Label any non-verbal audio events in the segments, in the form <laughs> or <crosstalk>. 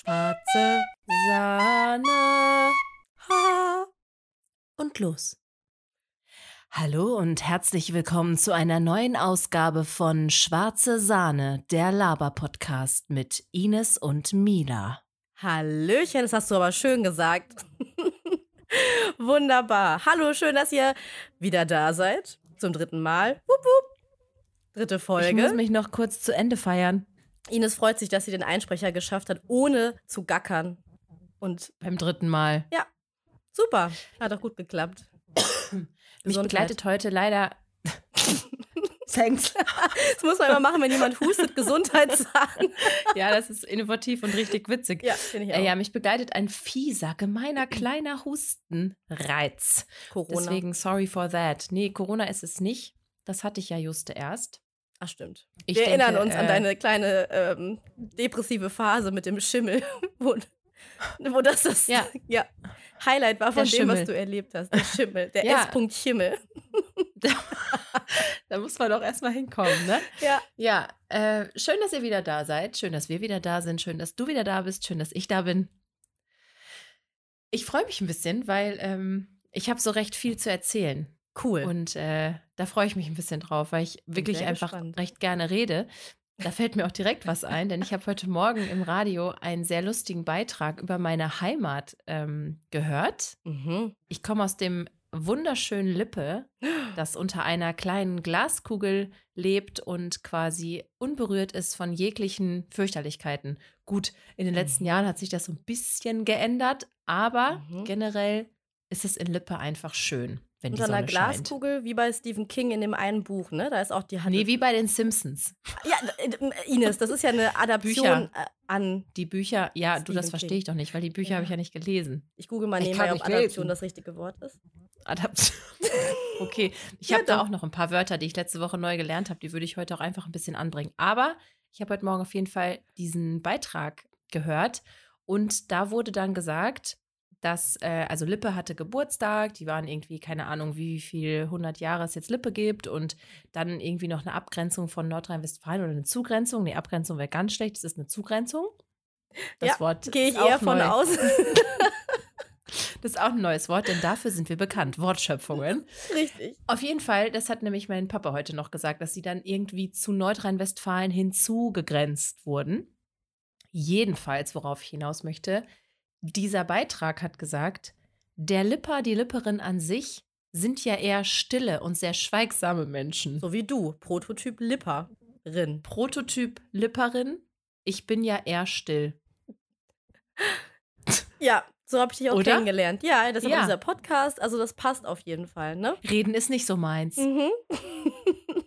Schwarze Sahne. Ha. Und los. Hallo und herzlich willkommen zu einer neuen Ausgabe von Schwarze Sahne, der Laber-Podcast mit Ines und Mila. Hallöchen, das hast du aber schön gesagt. <laughs> Wunderbar. Hallo, schön, dass ihr wieder da seid. Zum dritten Mal. Wupp, wupp. Dritte Folge. Ich muss mich noch kurz zu Ende feiern. Ines freut sich, dass sie den Einsprecher geschafft hat, ohne zu gackern. Und Beim dritten Mal. ja, super. Hat auch gut geklappt. <coughs> Mich begleitet heute leider. <laughs> Thanks. Das muss man immer machen, wenn jemand hustet, Gesundheit sagen. <laughs> ja, das ist innovativ und richtig witzig. Ja, finde ich auch. Äh, ja, mich begleitet ein fieser, gemeiner, kleiner Hustenreiz. Corona. Deswegen sorry for that. Nee, Corona ist es nicht. Das hatte ich ja just erst. Ach, stimmt. Ich Wir denke, erinnern uns an äh, deine kleine ähm, depressive Phase mit dem Schimmel, <laughs> wo, wo das das Ja. ja, Highlight war von Der dem, was Schimmel. du erlebt hast. Der Schimmel, der Ja. S-Punkt Schimmel. <laughs> Da muss man doch erstmal hinkommen, ne? Ja. Ja, äh, schön, dass ihr wieder da seid. Schön, dass wir wieder da sind. Schön, dass du wieder da bist. Schön, dass ich da bin. Ich freue mich ein bisschen, weil ähm, ich habe so recht viel zu erzählen. Cool. Und äh, da freue ich mich ein bisschen drauf, weil ich wirklich sehr einfach gespannt. recht gerne rede. Da fällt mir auch direkt was ein, denn ich habe heute Morgen im Radio einen sehr lustigen Beitrag über meine Heimat ähm, gehört. mhm. Ich komme aus dem wunderschönen Lippe, das unter einer kleinen Glaskugel lebt und quasi unberührt ist von jeglichen Fürchterlichkeiten. Gut, in den letzten Mhm. Jahren hat sich das so ein bisschen geändert, aber Mhm. generell ist es in Lippe einfach schön, wenn die Unter Sonne einer scheint. Glaskugel, wie bei Stephen King in dem einen Buch, ne? Da ist auch die Hand. Nee, wie bei den Simpsons. ja, äh, Ines, das ist ja eine <laughs> Adaption äh, an. Die Bücher, ja, du, das Stephen verstehe ich doch nicht, weil die Bücher habe ich Ja. ja nicht gelesen. Ich google mal Ich nebenbei, ob Adaption lesen. das richtige Wort ist. Adaption. <laughs> Okay, ich Ja, habe da auch noch ein paar Wörter, die ich letzte Woche neu gelernt habe, die würde ich heute auch einfach ein bisschen anbringen. Aber ich habe heute Morgen auf jeden Fall diesen Beitrag gehört und da wurde dann gesagt, dass, äh, also Lippe hatte Geburtstag, die waren irgendwie, keine Ahnung, wie viel 100 Jahre es jetzt Lippe gibt und dann irgendwie noch eine Abgrenzung von Nordrhein-Westfalen oder eine Zugrenzung. Nee, Abgrenzung wäre ganz schlecht, es ist eine Zugrenzung. Das Ja, Wort Gehe ich eher von neu. aus. <laughs> Das ist auch ein neues Wort, denn dafür sind wir bekannt, Wortschöpfungen. Richtig. Auf jeden Fall, das hat nämlich mein Papa heute noch gesagt, dass sie dann irgendwie zu Nordrhein-Westfalen hinzugegrenzt wurden. Jedenfalls, worauf ich hinaus möchte, dieser Beitrag hat gesagt, der Lipper, die Lipperin an sich sind ja eher stille und sehr schweigsame Menschen. So wie du, Prototyp Lipperin. Prototyp Lipperin, ich bin ja eher still. <laughs> Ja, so habe ich dich auch Oder? kennengelernt. Ja, das ist Ja. dieser Podcast, also das passt auf jeden Fall, ne? Reden ist nicht so meins. Mhm. Und <laughs>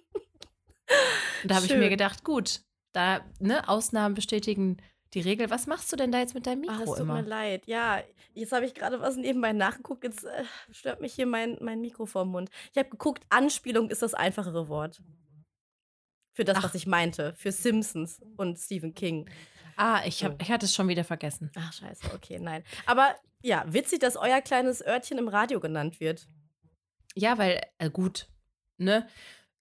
da habe ich mir gedacht, gut, da, ne, Ausnahmen bestätigen die Regel. Was machst du denn da jetzt mit deinem Mikro Ach, es tut immer? mir leid. Ja, jetzt habe ich gerade was nebenbei nachgeguckt. Jetzt äh, stört mich hier mein, mein Mikro vorm Mund. Ich habe geguckt, Anspielung ist das einfachere Wort. Für das, Ach. was ich meinte. Für Simpsons und Stephen King. Ah, ich, hab, ich hatte es schon wieder vergessen. Ach, scheiße, okay, nein. Aber ja, witzig, dass euer kleines Örtchen im Radio genannt wird. Ja, weil, äh, gut, ne,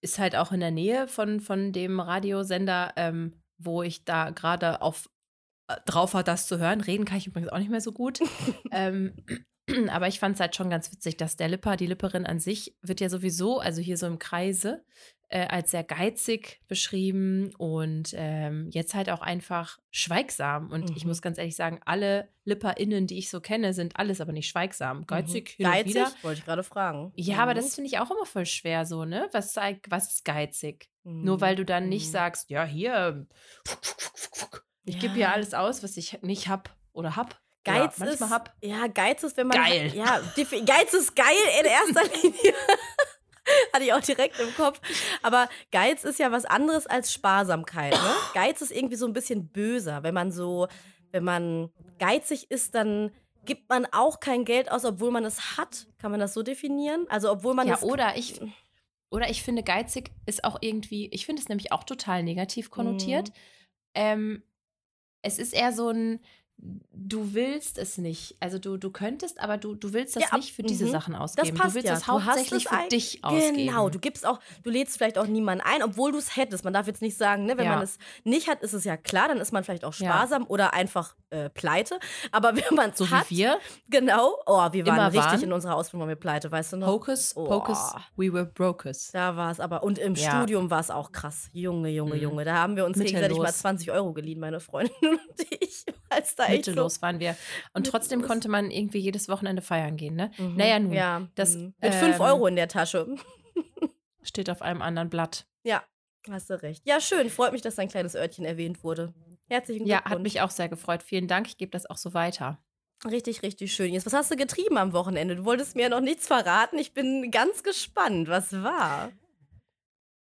ist halt auch in der Nähe von, von dem Radiosender, ähm, wo ich da gerade auf drauf war, das zu hören. Reden kann ich übrigens auch nicht mehr so gut. <laughs> ähm, <clears throat> aber ich fand es halt schon ganz witzig, dass der Lipper, die Lipperin an sich, wird ja sowieso, also hier so im Kreise, äh, als sehr geizig beschrieben und ähm, jetzt halt auch einfach schweigsam. Und ich Mhm. muss ganz ehrlich sagen, alle LipperInnen, die ich so kenne, sind alles aber nicht schweigsam. Geizig, und Geizig? Wollte ich gerade fragen. Ja, aber Mhm. das finde ich auch immer voll schwer so, ne? Was, was ist geizig? Nur Mhm. weil du dann nicht Mhm. sagst, ja, hier, ich gebe hier Ja. alles aus, was ich nicht hab oder hab. Geiz manchmal ist, hab. ja, Geiz ist, wenn man. Geil. Ja, Geiz ist geil in erster <laughs> Linie. <laughs> Hatte ich auch direkt im Kopf. Aber Geiz ist ja was anderes als Sparsamkeit. Ne? <laughs> Geiz ist irgendwie so ein bisschen böser. Wenn man so, wenn man geizig ist, dann gibt man auch kein Geld aus, obwohl man es hat. Kann man das so definieren? Also, obwohl man Ja, es. oder ich, oder ich finde, geizig ist auch irgendwie, ich finde es nämlich auch total negativ konnotiert. Mhm. Ähm, es ist eher so ein, du willst es nicht. Also du, du könntest, aber du, du willst das Ja, nicht für diese mhm. Sachen Das ausgeben. passt du willst ja. hast hauptsächlich für dich ausgeben. Genau, du gibst auch, du lädst vielleicht auch niemanden ein, obwohl du es hättest. Man darf jetzt nicht sagen, ne, wenn Ja. man es nicht hat, ist es ja klar, dann ist man vielleicht auch sparsam oder einfach äh, pleite. Aber <laughs> wenn man es so hat, wie wir. genau, oh, wir waren immer richtig waren. in unserer Ausbildung waren wir pleite, weißt du noch? Hocus Oh. Pocus, we were brokers. Da war es aber. Und im Ja. Studium war es auch krass. Junge, Junge, Mhm. Junge. Da haben wir uns gegenseitig mal Mittellos. 20 Euro geliehen, meine Freundin <laughs> und ich. Als da echt so. Mittellos waren wir. Und trotzdem Mittellos. konnte man irgendwie jedes Wochenende feiern gehen, ne? Mhm. Naja, nun, Ja, das, mhm. Mit 5 ähm, Euro in der Tasche. steht auf einem anderen Blatt. Ja, hast du recht. Ja, schön. Freut mich, dass dein kleines Örtchen erwähnt wurde. Herzlichen Ja, Glückwunsch. hat mich auch sehr gefreut. Vielen Dank. Ich gebe das auch so weiter. Richtig, richtig schön. Jetzt, was hast du getrieben am Wochenende? Du wolltest mir ja noch nichts verraten. Ich bin ganz gespannt. Was war?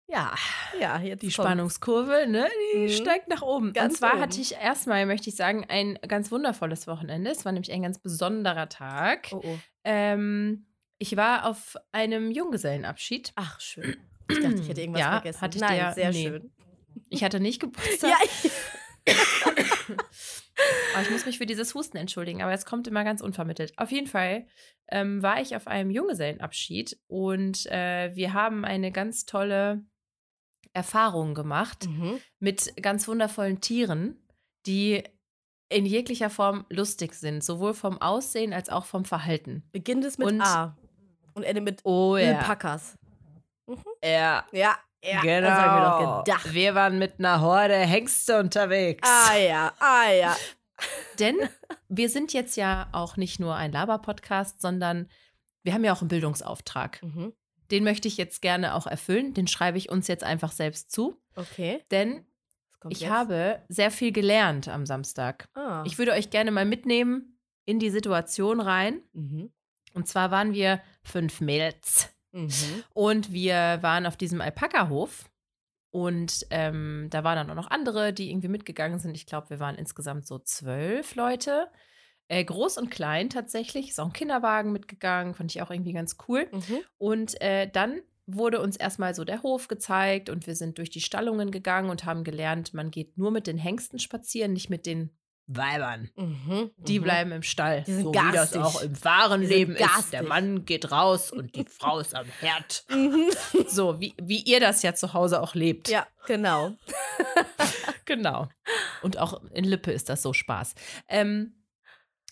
Ja, Ja, jetzt die kommt's. Spannungskurve, ne, die Mhm. steigt nach oben. Ganz Und zwar oben. hatte ich erstmal, möchte ich sagen, ein ganz wundervolles Wochenende. Es war nämlich ein ganz besonderer Tag. Oh, oh. Ähm, ich war auf einem Junggesellenabschied. Ach, schön. Ich dachte, ich hätte irgendwas Ja, vergessen. hatte ich Nein, dir- sehr nee. schön. Ich hatte nicht <laughs> Geburtstag. Ja, ich, Aber <laughs> ich muss mich für dieses Husten entschuldigen, aber es kommt immer ganz unvermittelt. Auf jeden Fall ähm, war ich auf einem Junggesellenabschied und äh, wir haben eine ganz tolle Erfahrung gemacht mhm. mit ganz wundervollen Tieren, die in jeglicher Form lustig sind, sowohl vom Aussehen als auch vom Verhalten. Beginnt es mit Und- A. Und Ende mit Oh Alpakas. ja. Ja, ja. genau. Das haben wir doch gedacht. Wir waren mit einer Horde Hengste unterwegs. Ah ja, ah ja. <laughs> Denn wir sind jetzt ja auch nicht nur ein Laber-Podcast, sondern wir haben ja auch einen Bildungsauftrag. Mhm. Den möchte ich jetzt gerne auch erfüllen. Den schreibe ich uns jetzt einfach selbst zu. Okay. Denn ich jetzt? habe sehr viel gelernt am Samstag. Ah. Ich würde euch gerne mal mitnehmen in die Situation rein. mhm. Und zwar waren wir fünf Mädels. Mhm. Und wir waren auf diesem Alpaka-Hof. Und ähm, da waren dann auch noch andere, die irgendwie mitgegangen sind. Ich glaube, wir waren insgesamt so zwölf Leute. Äh, groß und klein tatsächlich. Ist auch ein Kinderwagen mitgegangen. Fand ich auch irgendwie ganz cool. Mhm. Und äh, dann wurde uns erstmal so der Hof gezeigt und wir sind durch die Stallungen gegangen und haben gelernt, man geht nur mit den Hengsten spazieren, nicht mit den Weibern. Mhm. Die Mhm. bleiben im Stall. Die sind so wie das garstig. auch im wahren Leben ist. Der garstig. Mann geht raus und die <laughs> Frau ist am Herd. Mhm. So, wie, wie ihr das ja zu Hause auch lebt. Ja, genau. <laughs> Genau. Und auch in Lippe ist das so Spaß. Ähm,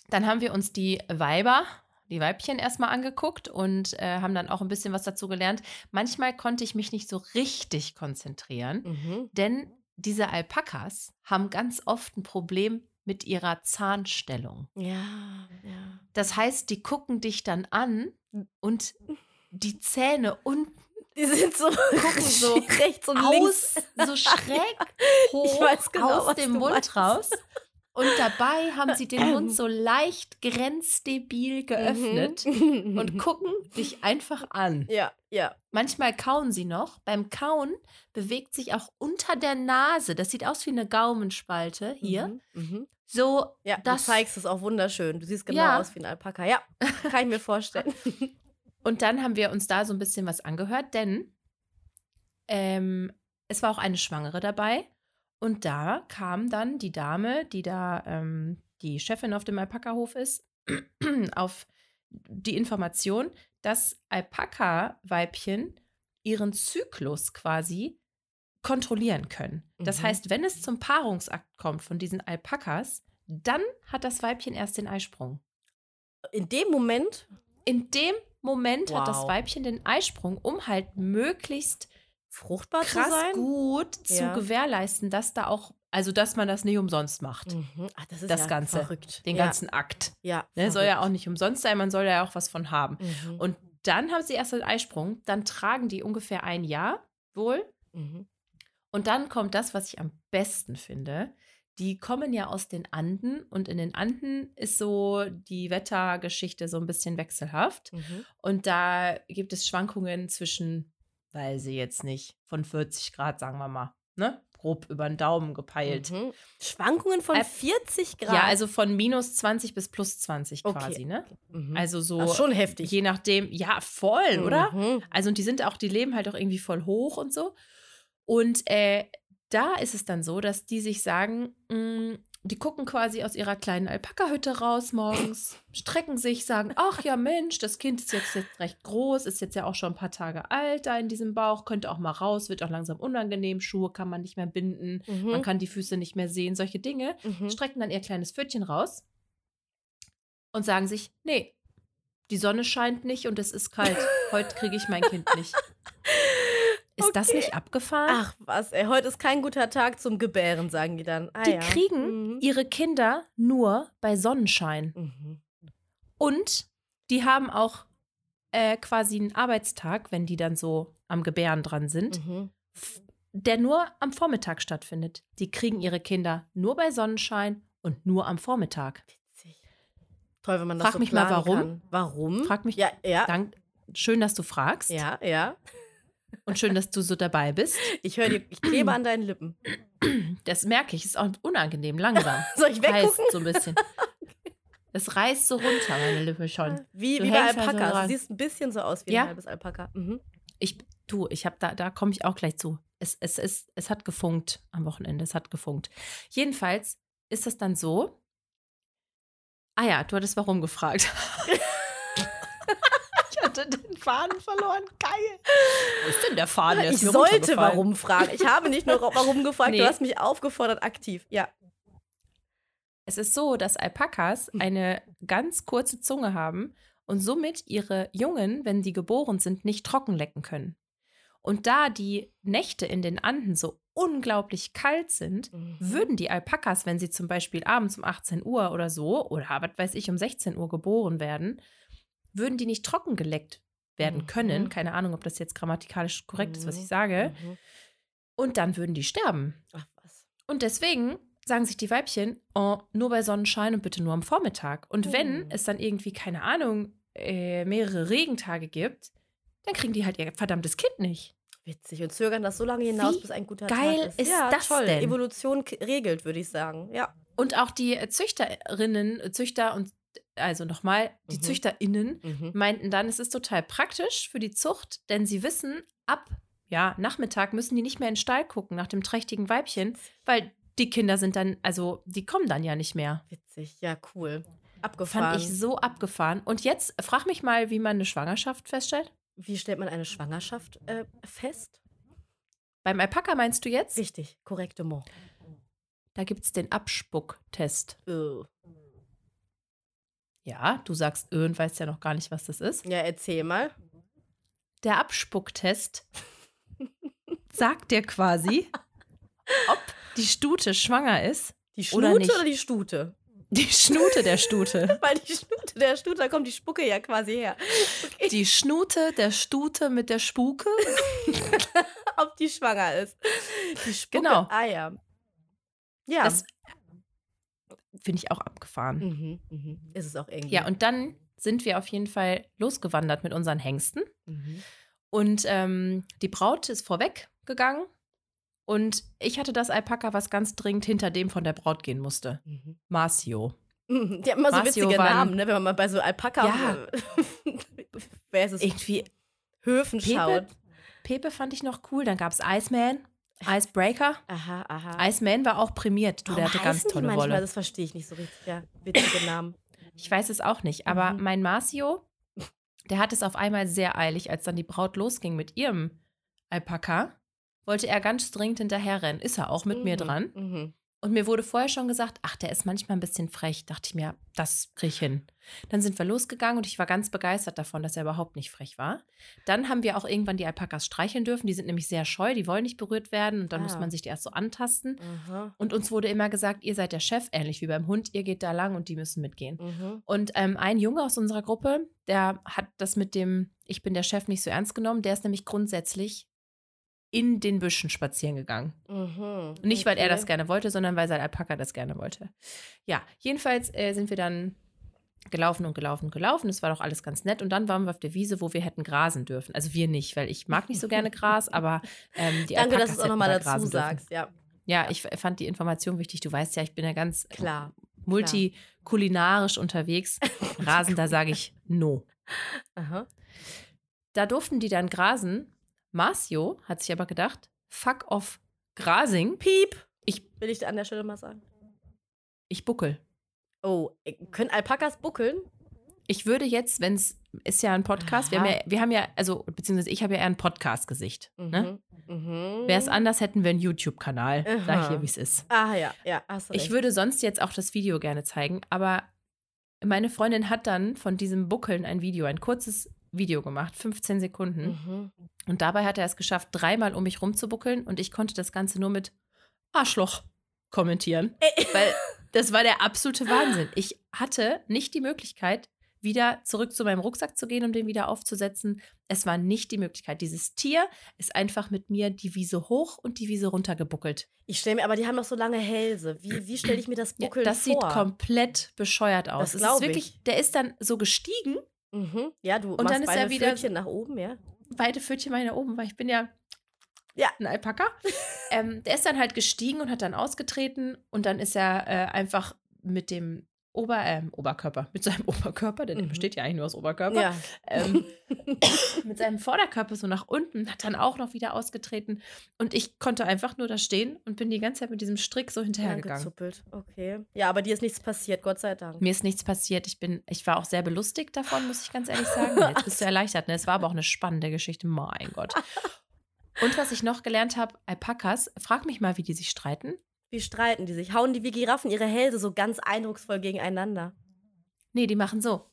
dann haben wir uns die Weiber, die Weibchen erstmal angeguckt und äh, haben dann auch ein bisschen was dazu gelernt. Manchmal konnte ich mich nicht so richtig konzentrieren, Mhm. denn diese Alpakas haben ganz oft ein Problem mit ihrer Zahnstellung. Ja, ja. Das heißt, die gucken dich dann an und die <laughs> Zähne unten Die sind so, <laughs> so rechts und aus, links. so <laughs> schräg hoch genau, aus dem Mund meinst. raus. Und dabei haben sie den Mund <clears throat> so leicht grenzdebil geöffnet Mhm. und gucken dich einfach an. Ja, ja. Manchmal kauen sie noch. Beim Kauen bewegt sich auch unter der Nase, das sieht aus wie eine Gaumenspalte hier, Mhm. Mhm. So Ja, Das- du zeigst es auch wunderschön. Du siehst genau Ja. aus wie ein Alpaka. Ja, kann ich mir vorstellen. <laughs> Und dann haben wir uns da so ein bisschen was angehört, denn ähm, es war auch eine Schwangere dabei. Und da kam dann die Dame, die da ähm, die Chefin auf dem Alpaka-Hof ist, <clears throat> auf die Information, dass Alpaka-Weibchen ihren Zyklus quasi kontrollieren können. Das Mhm. heißt, wenn es zum Paarungsakt kommt von diesen Alpakas, dann hat das Weibchen erst den Eisprung. In dem Moment, In dem Moment hat das Wow. Weibchen den Eisprung, um halt möglichst fruchtbar krass zu sein. gut zu Ja. gewährleisten, dass da auch, also dass man das nicht umsonst macht, Mhm. Ach, das ist das ja Ganze. verrückt. den ja. ganzen Akt. Ja, Ne, soll ja auch nicht umsonst sein, man soll ja auch was von haben. Mhm. Und dann haben sie erst den Eisprung, dann tragen die ungefähr ein Jahr wohl. Mhm. Und dann kommt das, was ich am besten finde. Die kommen ja aus den Anden und in den Anden ist so die Wettergeschichte so ein bisschen wechselhaft. Mhm. Und da gibt es Schwankungen zwischen, weiß ich jetzt nicht, von 40 Grad, sagen wir mal, ne? Grob über den Daumen gepeilt. Mhm. Schwankungen von Äh, 40 Grad. Ja, also von minus 20 bis plus 20 Okay. quasi, ne? Mhm. Also so, Ach, schon heftig. je nachdem, ja, voll, oder? Mhm. Also und die sind auch, die leben halt auch irgendwie voll hoch und so. Und äh, da ist es dann so, dass die sich sagen, mh, die gucken quasi aus ihrer kleinen Alpaka-Hütte raus morgens, strecken sich, sagen, ach ja Mensch, das Kind ist jetzt, jetzt recht groß, ist jetzt ja auch schon ein paar Tage alt da in diesem Bauch, könnte auch mal raus, wird auch langsam unangenehm, Schuhe kann man nicht mehr binden, Mhm. man kann die Füße nicht mehr sehen, solche Dinge, Mhm. strecken dann ihr kleines Pfötchen raus und sagen sich, nee, die Sonne scheint nicht und es ist kalt, <laughs> heute kriege ich mein Kind nicht. Ist das Okay. nicht abgefahren? Ach was, ey, heute ist kein guter Tag zum Gebären, sagen die dann. Ah, die ja. kriegen Mhm. ihre Kinder nur bei Sonnenschein. Mhm. Und die haben auch äh, quasi einen Arbeitstag, wenn die dann so am Gebären dran sind, Mhm. der nur am Vormittag stattfindet. Die kriegen ihre Kinder nur bei Sonnenschein und nur am Vormittag. Witzig. Toll, wenn man das Frag so mich mal, warum. Kann. Warum? Frag mich- Ja, ja. Dank, schön, dass du fragst Ja, ja. Und schön, dass du so dabei bist. <laughs> Ich höre dir, ich klebe an deinen Lippen. Das merke ich, ist auch unangenehm, langsam. <laughs> Soll ich weggucken? Reißt so ein bisschen. Es reißt so runter, meine Lippe schon. Wie, Du wie bei hängst da so dran. du siehst ein bisschen so aus wie Ja. ein halbes Alpaka. Mhm. Ich, du, ich habe da, da komme ich auch gleich zu. Es, es, es, es hat gefunkt am Wochenende, es hat gefunkt. Jedenfalls ist das dann so. Ah ja, du hattest warum gefragt. <laughs> <laughs> den Faden verloren. Geil. Wo ist denn der Faden? Der Ich sollte warum fragen. Ich habe nicht nur warum <laughs> gefragt, Nee. du hast mich aufgefordert, aktiv. Ja. Es ist so, dass Alpakas eine ganz kurze Zunge haben und somit ihre Jungen, wenn sie geboren sind, nicht trocken lecken können. Und da die Nächte in den Anden so unglaublich kalt sind, Mhm. würden die Alpakas, wenn sie zum Beispiel abends um 18 Uhr oder so, oder was weiß ich, um 16 Uhr geboren werden, würden die nicht trocken geleckt werden Mhm. können. Keine Ahnung, ob das jetzt grammatikalisch korrekt ist, was Mhm. ich sage. Mhm. Und dann würden die sterben. Ach was. Und deswegen sagen sich die Weibchen, oh, nur bei Sonnenschein und bitte nur am Vormittag. Und wenn Hm. es dann irgendwie, keine Ahnung, äh, mehrere Regentage gibt, dann kriegen die halt ihr verdammtes Kind nicht. Witzig. Und zögern das so lange hinaus, Wie bis ein guter geil Tag ist. ist ja, das toll. denn? Evolution regelt, würde ich sagen. Ja. Und auch die Züchterinnen, Züchter und also nochmal, die Mhm. ZüchterInnen Mhm. meinten dann, es ist total praktisch für die Zucht, denn sie wissen, ab ja, Nachmittag müssen die nicht mehr in den Stall gucken nach dem trächtigen Weibchen, weil die Kinder sind dann, also die kommen dann ja nicht mehr. Witzig. Ja, cool. Abgefahren. Fand ich so abgefahren. Und jetzt frag mich mal, wie man eine Schwangerschaft feststellt. Wie stellt man eine Schwangerschaft äh, fest? Beim Alpaka meinst du jetzt? Richtig. Korrektement. Da gibt es den Abspucktest. Äh. Ja, du sagst ö und weißt ja noch gar nicht, was das ist. Ja, erzähl mal. Der Abspucktest sagt dir quasi, <laughs> ob die Stute schwanger ist. Die Oder Schnute nicht. oder, die Stute? Die Schnute der Stute. <laughs> Weil die Schnute, der Stute, da kommt die Spucke ja quasi her. Okay. Die Schnute der Stute mit der Spuke. <laughs> Ob die schwanger ist. Die Spucke. Genau. Ah ja. Ja. Das finde ich auch abgefahren. mhm, mhm. Ist es auch irgendwie. Ja, und dann sind wir auf jeden Fall losgewandert mit unseren Hengsten. Mhm. Und ähm, die Braut ist vorweg gegangen. Und ich hatte das Alpaka, was ganz dringend hinter dem von der Braut gehen musste. Mhm. Marcio. <laughs> Die haben immer so Marcio witzige war ein- Namen, ne? wenn man mal bei so Alpaka Ja. <laughs> wer ist es? Irgendwie, Höfen schaut. Pepe, Pepe fand ich noch cool. Dann gab es Iceman, Icebreaker. Aha, aha. Iceman war auch prämiert. Du, der hatte ganz heißen die tolle manchmal? Wolle. Das verstehe ich nicht so richtig. Ja, witzige Namen. Ich weiß es auch nicht. Aber Mhm. mein Marcio, der hat es auf einmal sehr eilig, als dann die Braut losging mit ihrem Alpaka. Wollte er ganz dringend hinterherrennen. Ist er auch mit mir Mhm, dran. Mhm. Und mir wurde vorher schon gesagt, ach, der ist manchmal ein bisschen frech. Dachte ich mir, das krieg ich hin. Dann sind wir losgegangen und ich war ganz begeistert davon, dass er überhaupt nicht frech war. Dann haben wir auch irgendwann die Alpakas streicheln dürfen. Die sind nämlich sehr scheu, die wollen nicht berührt werden und dann muss Ah. man sich die erst so antasten. Aha. Und uns wurde immer gesagt, ihr seid der Chef, ähnlich wie beim Hund, ihr geht da lang und die müssen mitgehen. Mhm. Und ähm, ein Junge aus unserer Gruppe, der hat das mit dem Ich bin der Chef nicht so ernst genommen. Der ist nämlich grundsätzlich in den Büschen spazieren gegangen. Mhm. Nicht, weil er Okay. das gerne wollte, sondern weil sein Alpaka das gerne wollte. Ja, jedenfalls äh, sind wir dann gelaufen und gelaufen und gelaufen. Es war doch alles ganz nett. Und dann waren wir auf der Wiese, wo wir hätten grasen dürfen. Also wir nicht, weil ich mag nicht so gerne Gras, <laughs> aber ähm, die Danke, Alpakas dass du es auch nochmal da dazu sagst. Ja, Ja, ich f- fand die Information wichtig. Du weißt ja, ich bin ja ganz klar. multikulinarisch unterwegs. <laughs> Rasen, da sage ich no. Aha. Da durften die dann grasen. Marcio hat sich aber gedacht, fuck off Grasing. Piep, Ich, will ich an der Stelle mal sagen. Ich buckel. Oh, äh, können Alpakas buckeln? Ich würde jetzt, wenn es ist ja ein Podcast, wir haben ja, wir haben ja, also, beziehungsweise ich habe ja eher ein Podcast-Gesicht. Ne? Mhm. Mhm. Wäre es anders, hätten wir einen YouTube-Kanal. Sag Aha. hier, wie es ist. Ah ja, ja, hast du recht. Ich würde sonst jetzt auch das Video gerne zeigen, aber meine Freundin hat dann von diesem Buckeln ein Video, ein kurzes Video gemacht, 15 Sekunden. Mhm. Und dabei hat er es geschafft, dreimal um mich rumzubuckeln und ich konnte das Ganze nur mit Arschloch kommentieren. Ey. Weil <laughs> das war der absolute Wahnsinn. Ich hatte nicht die Möglichkeit, wieder zurück zu meinem Rucksack zu gehen, um den wieder aufzusetzen. Es war nicht die Möglichkeit. Dieses Tier ist einfach mit mir die Wiese hoch und die Wiese runter gebuckelt. Ich stelle mir, aber die haben doch so lange Hälse. Wie, wie stelle ich mir das Ja, Buckeln das vor? sieht komplett bescheuert aus. Das Es ist wirklich, der ist dann so gestiegen, Mhm. Ja, du Und machst dann ist er beide wieder- Pfötchen nach oben, ja? beide Pfötchen meine oben, weil ich bin ja, Ja. ein Alpaka. <laughs> ähm, der ist dann halt gestiegen und hat dann ausgetreten und dann ist er äh, einfach mit dem Ober, ähm, Oberkörper, mit seinem <laughs> Oberkörper, denn er Mhm. besteht ja eigentlich nur aus Oberkörper, Ja. ähm, <laughs> mit seinem Vorderkörper so nach unten, hat dann auch noch wieder ausgetreten und ich konnte einfach nur da stehen und bin die ganze Zeit mit diesem Strick so hinterhergegangen. Okay. Ja, aber dir ist nichts passiert, Gott sei Dank. Mir ist nichts passiert. Ich bin, ich war auch sehr belustigt davon, muss ich ganz ehrlich sagen. Jetzt bist du <laughs> erleichtert. Ne? Es war aber auch eine spannende Geschichte. Mein Gott. Und was ich noch gelernt habe, Alpakas, frag mich mal, wie die sich streiten. Wie streiten die sich? Hauen die wie Giraffen ihre Hälse so ganz eindrucksvoll gegeneinander? Nee, die machen so.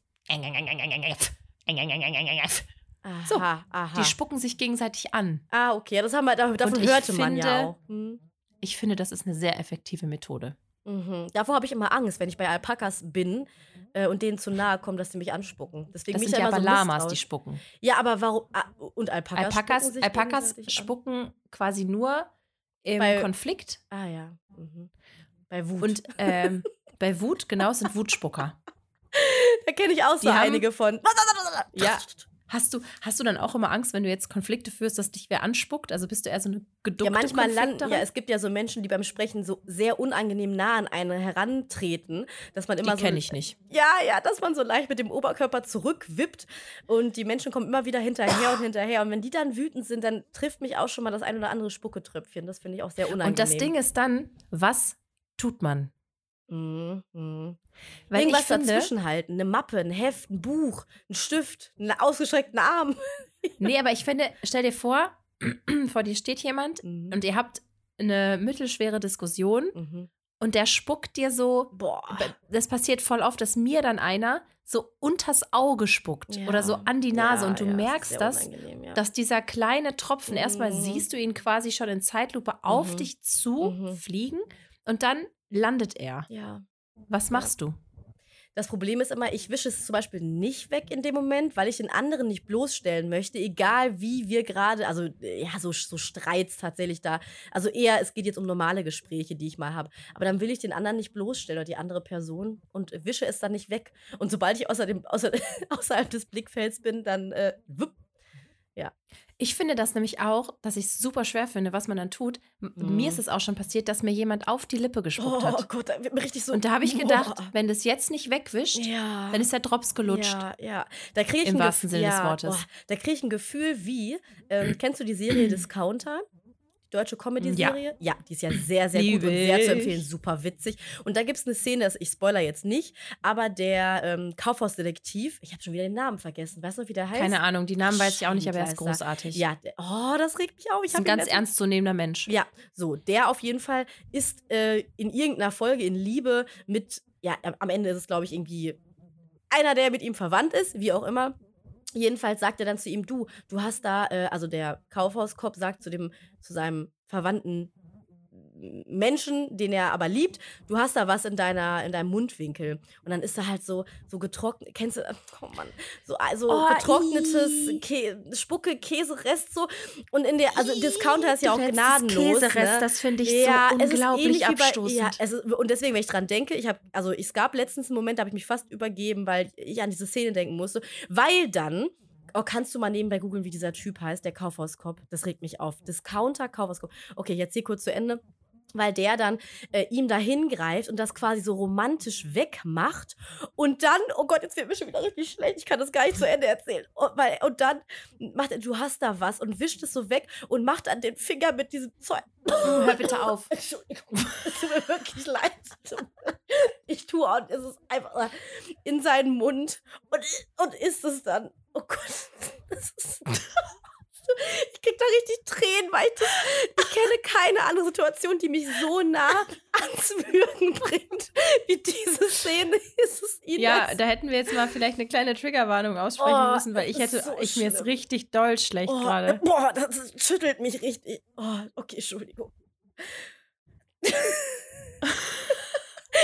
Aha, So, aha. Die spucken sich gegenseitig an. ah, okay. Das haben wir, davon ich hörte man ja finde- auch. Hm. Ich finde, das ist eine sehr effektive Methode. Mhm. Davor habe ich immer Angst, wenn ich bei Alpakas bin äh, und denen zu nahe komme, dass sie mich anspucken. Deswegen Das sind ja aber so Lamas, die spucken. Ja, aber warum? Ah, und Alpakas? Alpakas, spucken Alpakas spucken quasi nur im Bei- Konflikt. Ah ja. Mhm. Bei Wut. Und ähm, <laughs> bei Wut, genau, es sind Wutspucker. da kenne ich auch so die haben- einige von. Ja. Hast du, hast du dann auch immer Angst, wenn du jetzt Konflikte führst, dass dich wer anspuckt? Also bist du eher so eine geduckte Ja, manchmal landen, ja, es gibt ja so Menschen, die beim Sprechen so sehr unangenehm nah an einen herantreten, dass man immer Die so. kenne ich nicht. Ja, ja, dass man so leicht mit dem Oberkörper zurückwippt und die Menschen kommen immer wieder hinterher und hinterher. Und wenn die dann wütend sind, dann trifft mich auch schon mal das ein oder andere Spucketröpfchen. Das finde ich auch sehr unangenehm. Und das Ding ist dann, was tut man? Mhm, mhm. Weil Irgendwas finde, dazwischen halten. Eine Mappe, ein Heft, ein Buch, ein Stift, einen ausgestreckten Arm. <laughs> nee, aber ich finde, stell dir vor, <clears throat> vor dir steht jemand Mhm. und ihr habt eine mittelschwere Diskussion Mhm. und der spuckt dir so, Boah. das passiert voll oft, dass mir dann einer so unters Auge spuckt Ja. oder so an die Nase Ja, und du ja, merkst das, dass dieser kleine Tropfen, erstmal Mhm. siehst du ihn quasi schon in Zeitlupe auf Mhm. dich zu Mhm. fliegen und dann landet er. ja. Was machst du? Das Problem ist immer, ich wische es zum Beispiel nicht weg in dem Moment, weil ich den anderen nicht bloßstellen möchte, egal wie wir gerade, also ja, so, so Streits tatsächlich da. Also eher, es geht jetzt um normale Gespräche, die ich mal habe. Aber dann will ich den anderen nicht bloßstellen oder die andere Person und wische es dann nicht weg. Und sobald ich außer dem, außer, <laughs> außerhalb des Blickfelds bin, dann äh, wupp, Ich finde das nämlich auch, dass ich es super schwer finde, was man dann tut. M- Mhm. Mir ist es auch schon passiert, dass mir jemand auf die Lippe gespuckt oh hat. Gott, da wird mir richtig so. Und da habe ich gedacht, Boah. wenn das jetzt nicht wegwischt, ja. dann ist der Drops gelutscht. Ja, ja. Da kriege ich Im ein wahrsten Sinne des ja, Wortes. boah, da kriege ich ein Gefühl wie, ähm, kennst du die Serie <clears throat> Discounter? Deutsche Comedy-Serie? Ja. die ist ja sehr, sehr gut und sehr zu empfehlen. Super witzig. Und da gibt es eine Szene, das- ich spoiler jetzt nicht, aber der ähm, Kaufhausdetektiv, ich habe schon wieder den Namen vergessen, weißt du, wie der heißt? Keine Ahnung, die Namen weiß ich auch nicht, aber er ist großartig. Ja, oh, das regt mich auf. Ich ist ein ganz ernstzunehmender Mensch. ja, so, der auf jeden Fall ist äh, in irgendeiner Folge in Liebe mit, ja, am Ende ist es, glaube ich, irgendwie einer, der mit ihm verwandt ist, wie auch immer. Jedenfalls sagt er dann zu ihm, du, du hast da, äh, also der Kaufhauskopf sagt zu dem, zu seinem verwandten Menschen, den er aber liebt, du hast da was in deiner, in deinem Mundwinkel. Und dann ist da halt so, so getrocknet, kennst du, oh Mann, so also Oh, getrocknetes. Kä Spucke, Käserest so. Und in der, also Discounter ist ja auch gnadenlos. Käserest, ne? das finde ich Ja, so unglaublich wie bei- abstoßend. Ja, ist, und deswegen, wenn ich dran denke, ich habe, also es gab letztens einen Moment, da habe ich mich fast übergeben, weil ich an diese Szene denken musste, weil dann Oh, kannst du mal nebenbei googeln, wie dieser Typ heißt, der Kaufhauskopf? Das regt mich auf. Discounter Kaufhauskopf. Okay, jetzt hier kurz zu Ende. Weil der dann äh, ihm dahin greift und das quasi so romantisch wegmacht und dann, oh Gott, jetzt wird mir schon wieder richtig schlecht, ich kann das gar nicht zu Ende erzählen. Und, weil, und dann macht er, du hast da was und wischt es so weg und macht dann den Finger mit diesem Zeug. Hör bitte auf. <laughs> Entschuldigung, es tut mir wirklich leid. Ich tue und es ist einfach in seinen Mund und, und isst es dann. Oh Gott, <laughs> das ist da richtig Tränen, weil ich, das, ich kenne keine andere Situation, die mich so nah ans Würgen bringt, wie diese Szene <laughs> ist es Ihnen. Ja, da hätten wir jetzt mal vielleicht eine kleine Triggerwarnung aussprechen oh, müssen, weil ich hätte, so ich mir jetzt richtig doll schlecht oh, gerade. Boah, das schüttelt mich richtig. Oh, okay, Entschuldigung. <laughs>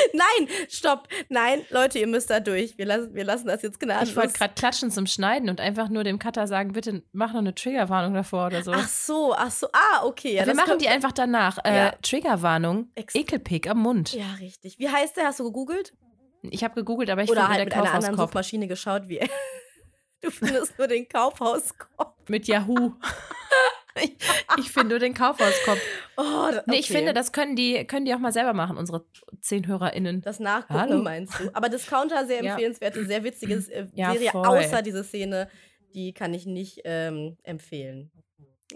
<laughs> Nein, stopp. Nein, Leute, ihr müsst da durch. Wir lassen, wir lassen das jetzt gnadenlos. Ich wollte gerade klatschen zum Schneiden und einfach nur dem Cutter sagen, bitte mach noch eine Triggerwarnung davor oder so. Ach so, ach so. Ah, okay. Ja, wir machen die einfach danach. Äh, ja. Triggerwarnung, Ekelpick am Mund. Ja, richtig. Wie heißt der? Hast du gegoogelt? Ich habe gegoogelt, aber ich Oder halt mit einer anderen Suchmaschine geschaut, wie <laughs> Du findest nur den Kaufhauskopf. Mit Yahoo. <laughs> ich, <laughs> ich finde nur den Kaufhauskopf. Oh, okay. nee, ich finde, das können die, können die auch mal selber machen, unsere zehn HörerInnen. Das Nachgucken Hallo. meinst du? Aber Discounter, sehr <laughs> empfehlenswerte, sehr witzige äh, ja, Serie, voll. außer diese Szene, die kann ich nicht ähm, empfehlen.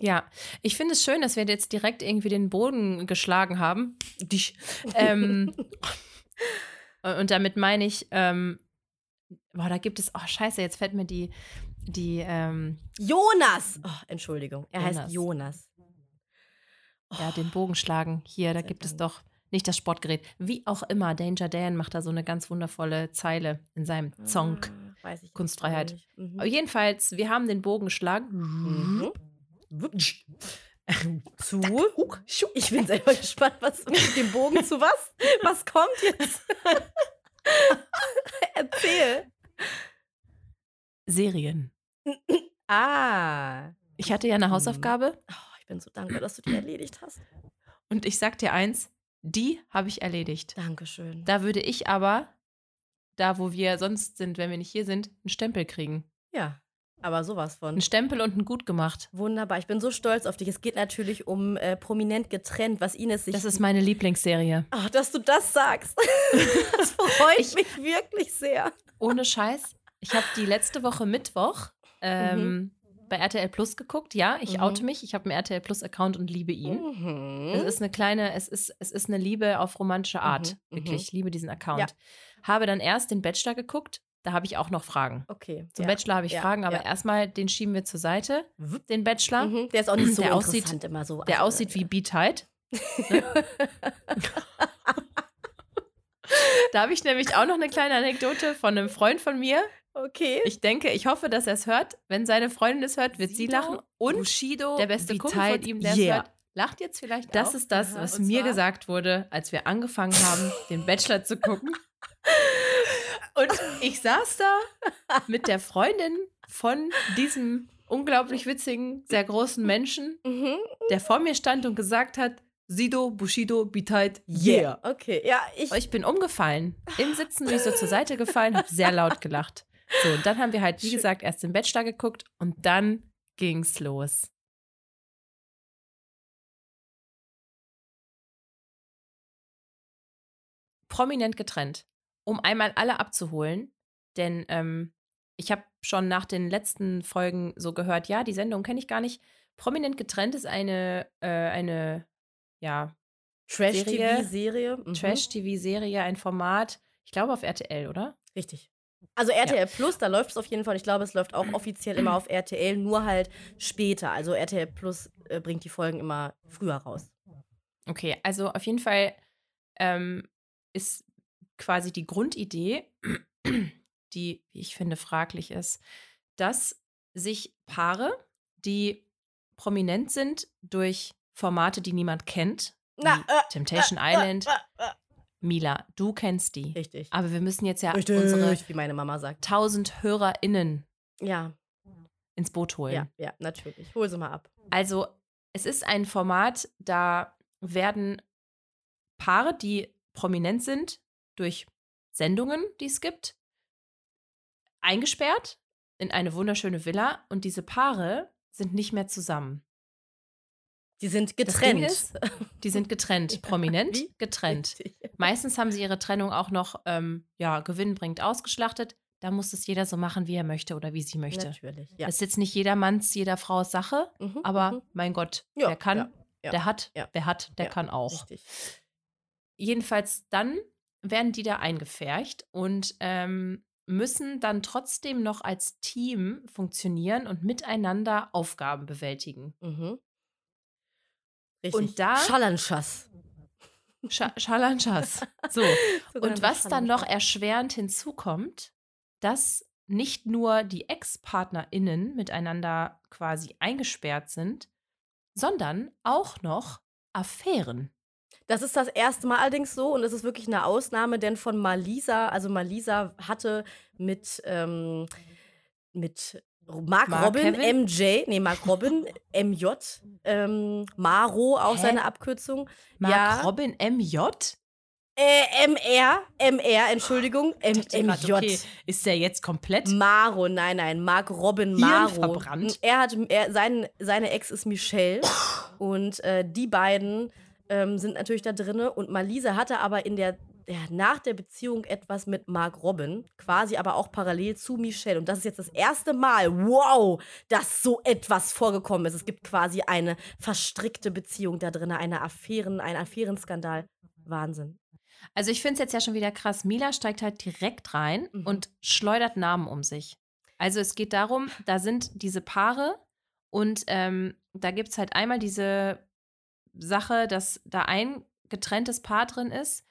Ja, ich finde es schön, dass wir jetzt direkt irgendwie den Boden geschlagen haben. Dich. Ähm, <laughs> und damit meine ich, ähm, boah, da gibt es, oh scheiße, jetzt fällt mir die, die ähm, Jonas. Oh, Entschuldigung, er Jonas. heißt Jonas. Oh. Ja, den Bogen schlagen. Hier, da gibt es doch nicht das Sportgerät. Wie auch immer, Danger Dan macht da so eine ganz wundervolle Zeile in seinem Song. Ah, Kunstfreiheit. Mhm. Aber jedenfalls, wir haben den Bogen geschlagen. Mhm. Zu? Ich bin selber <laughs> gespannt, was mit dem Bogen zu was? Was kommt jetzt? <laughs> <laughs> Erzähl. Serien. <laughs> Ah. Ich hatte ja eine Hausaufgabe. Oh, ich bin so dankbar, dass du die erledigt hast. Und ich sag dir eins, die habe ich erledigt. Dankeschön. Da würde ich aber, da wo wir sonst sind, wenn wir nicht hier sind, einen Stempel kriegen. Ja, aber sowas von. Ein Stempel und ein gut gemacht. Wunderbar. Ich bin so stolz auf dich. Es geht natürlich um äh, prominent getrennt, was Ines sich. Das ist meine Lieblingsserie. Ach, dass du das sagst. <laughs> das <laughs> freut ich, mich wirklich sehr. Ohne Scheiß. Ich habe die letzte Woche Mittwoch ähm, mhm. bei RTL Plus geguckt. Ja, ich mhm. oute mich. Ich habe einen RTL Plus Account und liebe ihn. Mhm. Es ist eine kleine, es ist, es ist eine Liebe auf romantische Art. Mhm. Wirklich, ich liebe diesen Account. Ja. Habe dann erst den Bachelor geguckt. Da habe ich auch noch Fragen. Okay. Zum ja. Bachelor habe ich ja. Fragen, aber erstmal den schieben wir zur Seite. Den Bachelor. Mhm. Der ist auch <clears throat> nicht so der interessant aussieht, immer so. Der aussieht wie Beat Tide. <laughs> <laughs> da habe ich nämlich auch noch eine kleine Anekdote von einem Freund von mir, Okay. Ich denke, ich hoffe, dass er es hört. Wenn seine Freundin es hört, wird Sido, sie lachen. Und Bushido, der beste Kumpel von ihm, der yeah. es hört, lacht jetzt vielleicht Das auch. ist das, was Und mir gesagt wurde, als wir angefangen haben, <laughs> den Bachelor zu gucken. Und ich saß da mit der Freundin von diesem unglaublich witzigen, sehr großen Menschen, mhm. der vor mir stand und gesagt hat, Sido, Bushido, Beatheit, yeah. yeah. Okay, ja, ich. Ich bin umgefallen. Im Sitzen bin ich so zur Seite gefallen, habe sehr laut gelacht. So, und dann haben wir halt, wie Schön. gesagt, erst den Bachelor geguckt und dann ging's los. Prominent getrennt, um einmal alle abzuholen, denn ähm, ich habe schon nach den letzten Folgen so gehört, ja, die Sendung kenne ich gar nicht. Prominent getrennt ist eine, äh, eine, ja, Trash-TV-Serie. Mhm. Trash-TV-Serie, ein Format, ich glaube auf RTL, oder? Richtig. Also RTL ja. Plus, da läuft es auf jeden Fall. Ich glaube, es läuft auch offiziell immer auf RTL, nur halt später. Also RTL Plus äh, bringt die Folgen immer früher raus. Okay, also auf jeden Fall ähm, ist quasi die Grundidee, die, wie ich finde, fraglich ist, dass sich Paare, die prominent sind durch Formate, die niemand kennt, Na, äh, Temptation äh, Island, äh, äh, Mila, du kennst die. Richtig. Aber wir müssen jetzt ja Richtig, unsere wie meine Mama sagt. 1000 HörerInnen ja. ins Boot holen. Ja, ja, natürlich. Hol sie mal ab. Also, es ist ein Format, da werden Paare, die prominent sind durch Sendungen, die es gibt, eingesperrt in eine wunderschöne Villa und diese Paare sind nicht mehr zusammen. Die sind getrennt. ist, die sind getrennt, <laughs> prominent getrennt. Richtig. Meistens haben sie ihre Trennung auch noch ähm, ja, gewinnbringend ausgeschlachtet. Da muss es jeder so machen, wie er möchte oder wie sie möchte. Natürlich. Ja. Das ist jetzt nicht jedermanns, jeder Frau's Sache, Mhm, aber mhm. mein Gott, Ja, wer kann, der hat, wer hat, der kann auch. Richtig. Jedenfalls dann werden die da eingepfercht und ähm, müssen dann trotzdem noch als Team funktionieren und miteinander Aufgaben bewältigen. Mhm. Richtig. Und da- Schallanschas. Scha Schalanschas. <laughs> So. Und was dann noch erschwerend hinzukommt, dass nicht nur die Ex-PartnerInnen miteinander quasi eingesperrt sind, sondern auch noch Affären. Das ist das erste Mal allerdings so und es ist wirklich eine Ausnahme, denn von Malisa, also Malisa hatte mit, ähm, mit Mark, Mark Robin, Kevin? MJ, nee, Mark Robin, <laughs> MJ, ähm, Maro, auch Hä? seine Abkürzung. Mark ja, Robin MJ? äh, MR, MR, Entschuldigung, M dachte grad, MJ. okay, ist der jetzt komplett? Maro, nein, nein, Mark Robin Maro. Hirnverbrannt. Er hat, er, sein, seine Ex ist Michelle <coughs> und äh, die beiden ähm, sind natürlich da drinne und Malisa hatte aber in der, ja, nach der Beziehung etwas mit Mark Robin, quasi aber auch parallel zu Michelle und das ist jetzt das erste Mal, wow, dass so etwas vorgekommen ist. Es gibt quasi eine verstrickte Beziehung da drinne, eine Affären, ein Affärenskandal. Wahnsinn. Also ich finde es jetzt ja schon wieder krass. Mila steigt halt direkt rein Mhm. und schleudert Namen um sich. Also es geht darum, <laughs> da sind diese Paare und ähm, da gibt es halt einmal diese Sache, dass da ein getrenntes Paar drin ist,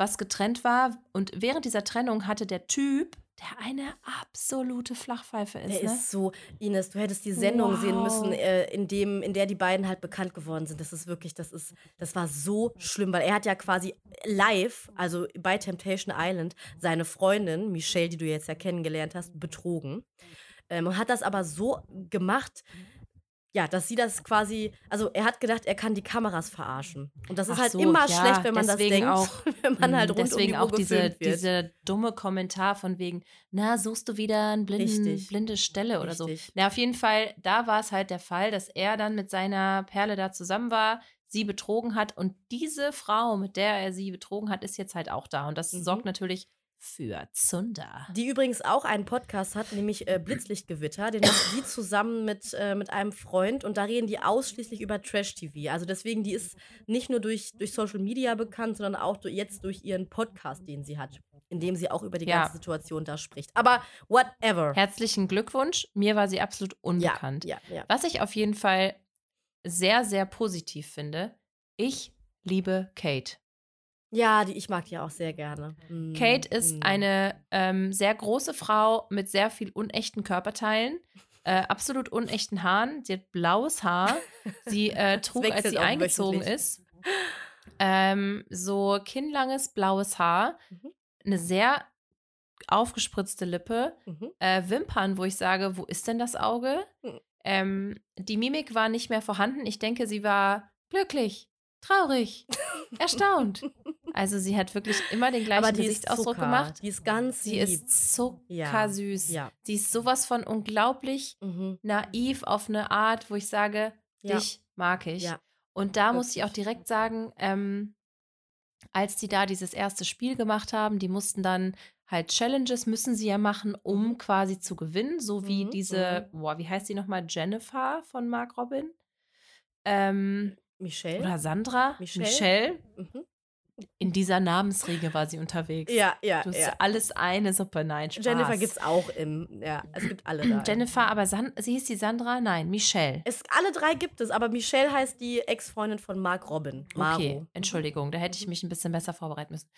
was getrennt war. Und während dieser Trennung hatte der Typ, der eine absolute Flachpfeife ist, Der ne? ist so, Ines, du hättest die Sendung sehen Wow. müssen, äh, in, dem, in der die beiden halt bekannt geworden sind. Das ist wirklich, das ist, das war so schlimm, weil er hat ja quasi live, also bei Temptation Island, seine Freundin, Michelle, die du jetzt ja kennengelernt hast, betrogen. Ähm, und hat das aber so gemacht, ja, dass sie das quasi, also er hat gedacht, er kann die Kameras verarschen. Und das ist Ach halt so, immer ja, schlecht, wenn man das denkt, auch, <laughs> wenn man Mm, halt rund Deswegen um die auch diese, dieser dumme Kommentar von wegen, na, suchst du wieder eine blinde Stelle oder so. Richtig. Na, auf jeden Fall, da war es halt der Fall, dass er dann mit seiner Perle da zusammen war, sie betrogen hat und diese Frau, mit der er sie betrogen hat, ist jetzt halt auch da. Und das Mhm. sorgt natürlich für Zunder. Die übrigens auch einen Podcast hat, nämlich äh, Blitzlichtgewitter. Den macht die zusammen mit, äh, mit einem Freund und da reden die ausschließlich über Trash-TV. Also deswegen, die ist nicht nur durch, durch Social Media bekannt, sondern auch durch, jetzt durch ihren Podcast, den sie hat, in dem sie auch über die Ja. ganze Situation da spricht. Aber whatever. Herzlichen Glückwunsch. Mir war sie absolut unbekannt. Ja, ja. Was ich auf jeden Fall sehr, sehr positiv finde, ich liebe Kate. Ja, die, ich mag die auch sehr gerne. Mm, Kate ist mm. eine ähm, sehr große Frau mit sehr viel unechten Körperteilen, <laughs> äh, absolut unechten Haaren. Sie hat blaues Haar. Sie äh, <laughs> trug, als sie eingezogen wöchentlich. ist, ähm, so kinnlanges blaues Haar, Mhm. eine sehr aufgespritzte Lippe, Mhm. äh, Wimpern, wo ich sage, wo ist denn das Auge? Hm. Ähm, die Mimik war nicht mehr vorhanden. Ich denke, sie war glücklich, traurig, <laughs> erstaunt. Also sie hat wirklich immer den gleichen die Gesichtsausdruck gemacht. Die ist ganz Sie lieb. ist zuckersüß. Ja. Sie ist sowas von unglaublich Mhm. naiv auf eine Art, wo ich sage, Ja. dich mag ich. Ja. Und da muss ich auch direkt sagen, ähm, als die da dieses erste Spiel gemacht haben, die mussten dann halt Challenges müssen sie ja machen, um quasi zu gewinnen, so wie Mhm, diese, boah, wie heißt die nochmal, Jennifer von Mark Robin? Ähm, Michelle? oder Sandra? Michelle? Michelle? Mhm. In dieser Namensriege war sie unterwegs. Ja, ja, Du hast ja. alles eine Suppe, nein, Spaß. Jennifer gibt's auch im, ja, es gibt alle da. Jennifer, aber San sie hieß die Sandra? Nein, Michelle. Es, alle drei gibt es, aber Michelle heißt die Ex-Freundin von Mark Robin. Maro. Okay, Entschuldigung, da hätte ich mich ein bisschen besser vorbereiten müssen.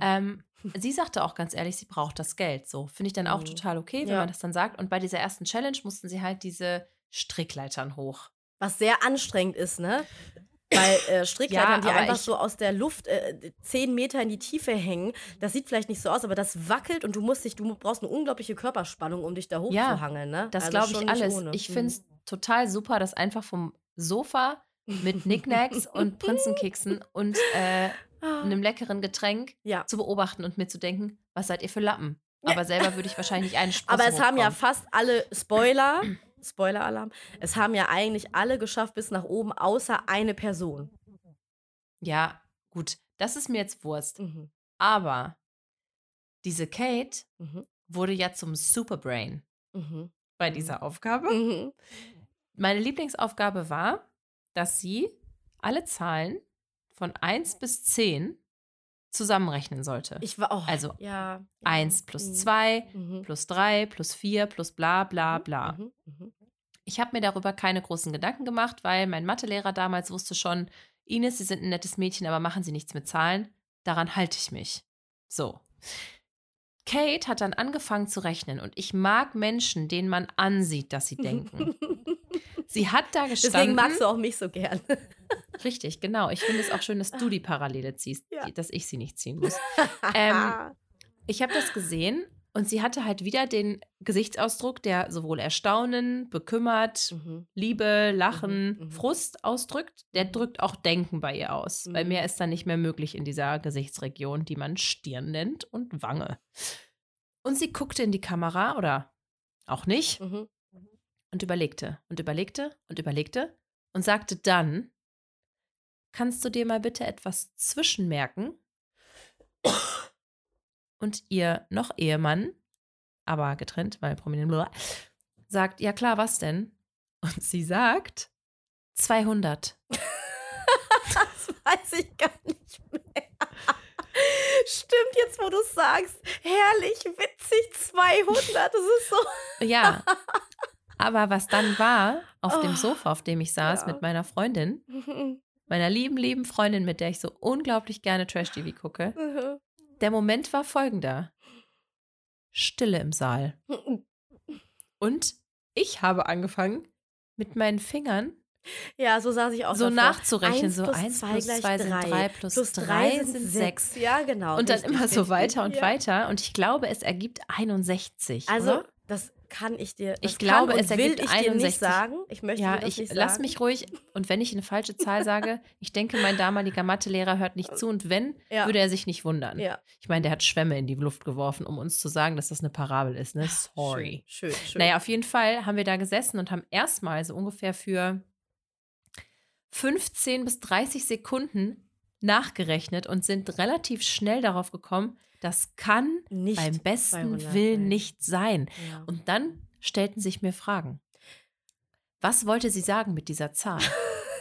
Ähm, sie sagte auch ganz ehrlich, sie braucht das Geld. So finde ich dann auch Mhm. total okay, wenn Ja. man das dann sagt. Und bei dieser ersten Challenge mussten sie halt diese Strickleitern hoch. Was sehr anstrengend ist, ne? Weil äh, Strickleitern, Ja, die einfach so aus der Luft äh, zehn Meter in die Tiefe hängen, das sieht vielleicht nicht so aus, aber das wackelt und du musst dich, du brauchst eine unglaubliche Körperspannung, um dich da hochzuhangeln, ne? Das Also glaube ich alles. ohne. Ich Mhm. finde es total super, das einfach vom Sofa mit Knickknacks und Prinzenkeksen und äh, Ah. einem leckeren Getränk Ja. zu beobachten und mir zu denken, was seid ihr für Lappen? Aber selber würde ich wahrscheinlich einen Spross <laughs> Aber es haben ja fast alle Spoiler. <clears throat> Spoiler-Alarm, es haben ja eigentlich alle geschafft bis nach oben, außer eine Person. Ja, gut, das ist mir jetzt Wurst. Mhm. Aber diese Kate Mhm. wurde ja zum Superbrain Mhm. bei dieser Aufgabe. Mhm. Meine Lieblingsaufgabe war, dass sie alle Zahlen von 1 bis 10 zusammenrechnen sollte. Ich war auch. Also, ja. ja. 1 plus Mhm. 2 Mhm. plus 3 plus 4 plus bla bla bla. Mhm. Mhm. Ich habe mir darüber keine großen Gedanken gemacht, weil mein Mathelehrer damals wusste schon, Ines, Sie sind ein nettes Mädchen, aber machen Sie nichts mit Zahlen. Daran halte ich mich. So. Kate hat dann angefangen zu rechnen und ich mag Menschen, denen man ansieht, dass sie denken. <laughs> Sie hat da gestanden. Deswegen magst du auch mich so gern. <laughs> Richtig, genau. Ich finde es auch schön, dass du die Parallele ziehst, Ja. die, dass ich sie nicht ziehen muss. <laughs> Ähm, Ich habe das gesehen und sie hatte halt wieder den Gesichtsausdruck, der sowohl Erstaunen, bekümmert, Mhm. Liebe, Lachen, Mhm, mhm. Frust ausdrückt. Der drückt auch Denken bei ihr aus. Weil Mhm. mehr ist dann nicht mehr möglich in dieser Gesichtsregion, die man Stirn nennt und Wange. Und sie guckte in die Kamera oder auch nicht Mhm. Und überlegte und überlegte und überlegte und sagte dann, kannst du dir mal bitte etwas zwischenmerken? Und ihr noch Ehemann, aber getrennt, weil prominent, sagt, ja klar, was denn? Und sie sagt, 200. <laughs> Das weiß ich gar nicht mehr. Stimmt jetzt, wo du sagst. Herrlich, witzig, 200. Das ist so. Ja. <laughs> Aber was dann war, auf dem Oh, Sofa, auf dem ich saß ja. mit meiner Freundin, <laughs> meiner lieben, lieben Freundin, mit der ich so unglaublich gerne Trash-TV gucke, <laughs> der Moment war folgender. Stille im Saal. <laughs> Und ich habe angefangen, mit meinen Fingern Ja, so saß ich auch so davor. nachzurechnen. Eins so plus 1 zwei plus gleich 2 sind drei. 3, plus, Plus 3 drei sind sind 6. sechs. Ja, genau. Und dann richtig, immer so weiter und ja. weiter. Und ich glaube, es ergibt 61. Also, oder? das kann ich dir. Das Ich glaube, es will ich dir 61. nicht sagen. Ich möchte dir Ja, das ich nicht lass sagen. mich ruhig. Und wenn ich eine falsche Zahl sage, <laughs> ich denke, mein damaliger Mathelehrer hört nicht zu. Und wenn, Ja. würde er sich nicht wundern. Ja. Ich meine, der hat Schwämme in die Luft geworfen, um uns zu sagen, dass das eine Parabel ist. Ne? Sorry. Schön, schön. schön. Naja, auf jeden Fall haben wir da gesessen und haben erstmal so ungefähr für 15 bis 30 Sekunden nachgerechnet und sind relativ schnell darauf gekommen, das kann nicht beim besten 200 Willen sein. nicht sein. Ja. Und dann stellten sich mir Fragen. Was wollte sie sagen mit dieser Zahl? <laughs>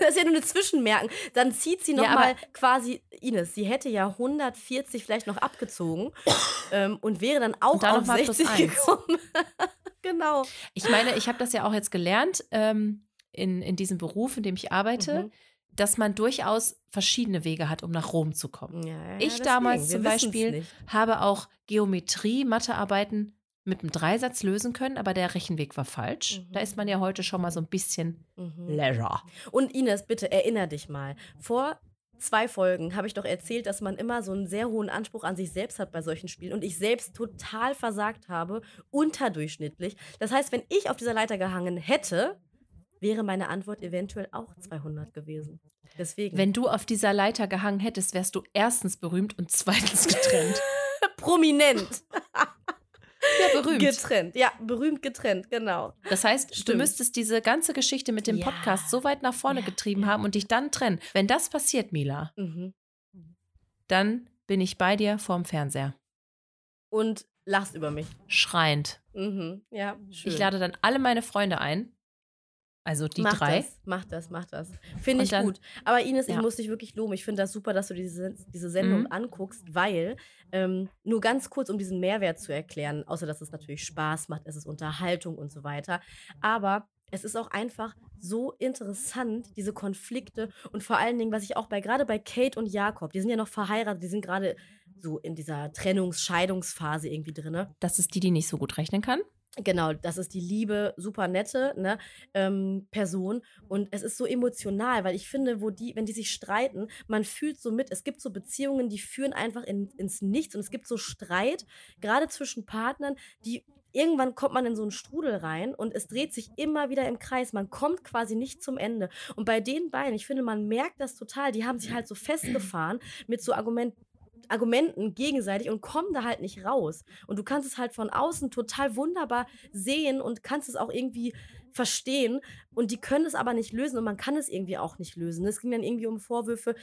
Das ist ja nur eine Zwischenmerken. Dann zieht sie Ja, nochmal aber- quasi, Ines, sie hätte ja 140 vielleicht noch abgezogen <coughs> ähm, und wäre dann auch Und dann auf noch mal plus 60 eins. gekommen. <laughs> genau. Ich meine, ich habe das ja auch jetzt gelernt ähm, in, in diesem Beruf, in dem ich arbeite, Mhm. Dass man durchaus verschiedene Wege hat, um nach Rom zu kommen. Ja, ja, Ich damals zum Beispiel habe auch Geometrie, Mathearbeiten mit einem Dreisatz lösen können, aber der Rechenweg war falsch. Mhm. Da ist man ja heute schon mal so ein bisschen Mhm. leisure. Und Ines, bitte erinner dich mal. Vor zwei Folgen habe ich doch erzählt, dass man immer so einen sehr hohen Anspruch an sich selbst hat bei solchen Spielen und ich selbst total versagt habe, unterdurchschnittlich. Das heißt, wenn ich auf dieser Leiter gehangen hätte, wäre meine Antwort eventuell auch 200 gewesen. Deswegen. Wenn du auf dieser Leiter gehangen hättest, wärst du erstens berühmt und zweitens getrennt. <laughs> prominent. ja, berühmt. Getrennt. Ja, berühmt getrennt, genau. Das heißt, du Stimmt. müsstest diese ganze Geschichte mit dem Ja. Podcast so weit nach vorne Ja, getrieben haben und dich dann trennen. Wenn das passiert, Mila, Mhm. dann bin ich bei dir vorm Fernseher. Und lachst über mich. Schreiend. Mhm. Ja, schön. Ich lade dann alle meine Freunde ein. Also die mach drei. Das, mach das, mach das. Finde ich dann- gut. Aber Ines, ich Ja. muss dich wirklich loben. Ich finde das super, dass du diese, diese Sendung Mhm. anguckst, weil, ähm, nur ganz kurz, um diesen Mehrwert zu erklären, außer dass es natürlich Spaß macht, es ist Unterhaltung und so weiter. Aber es ist auch einfach so interessant, diese Konflikte und vor allen Dingen, was ich auch bei, gerade bei Kate und Jakob, die sind ja noch verheiratet, die sind gerade so in dieser Trennungs-, Scheidungsphase irgendwie drin. Das ist die, die nicht so gut rechnen kann. Genau, das ist die liebe, super nette ne, ähm, Person. Und es ist so emotional, weil ich finde, wo die, wenn die sich streiten, man fühlt so mit, es gibt so Beziehungen, die führen einfach in, ins Nichts. Und es gibt so Streit, gerade zwischen Partnern, die irgendwann kommt man in so einen Strudel rein und es dreht sich immer wieder im Kreis. Man kommt quasi nicht zum Ende. Und bei den beiden, ich finde, man merkt das total, die haben sich halt so festgefahren mit so Argument, Argumenten gegenseitig und kommen da halt nicht raus. Und du kannst es halt von außen total wunderbar sehen und kannst es auch irgendwie verstehen. Und die können es aber nicht lösen und man kann es irgendwie auch nicht lösen. Es ging dann irgendwie um Vorwürfe,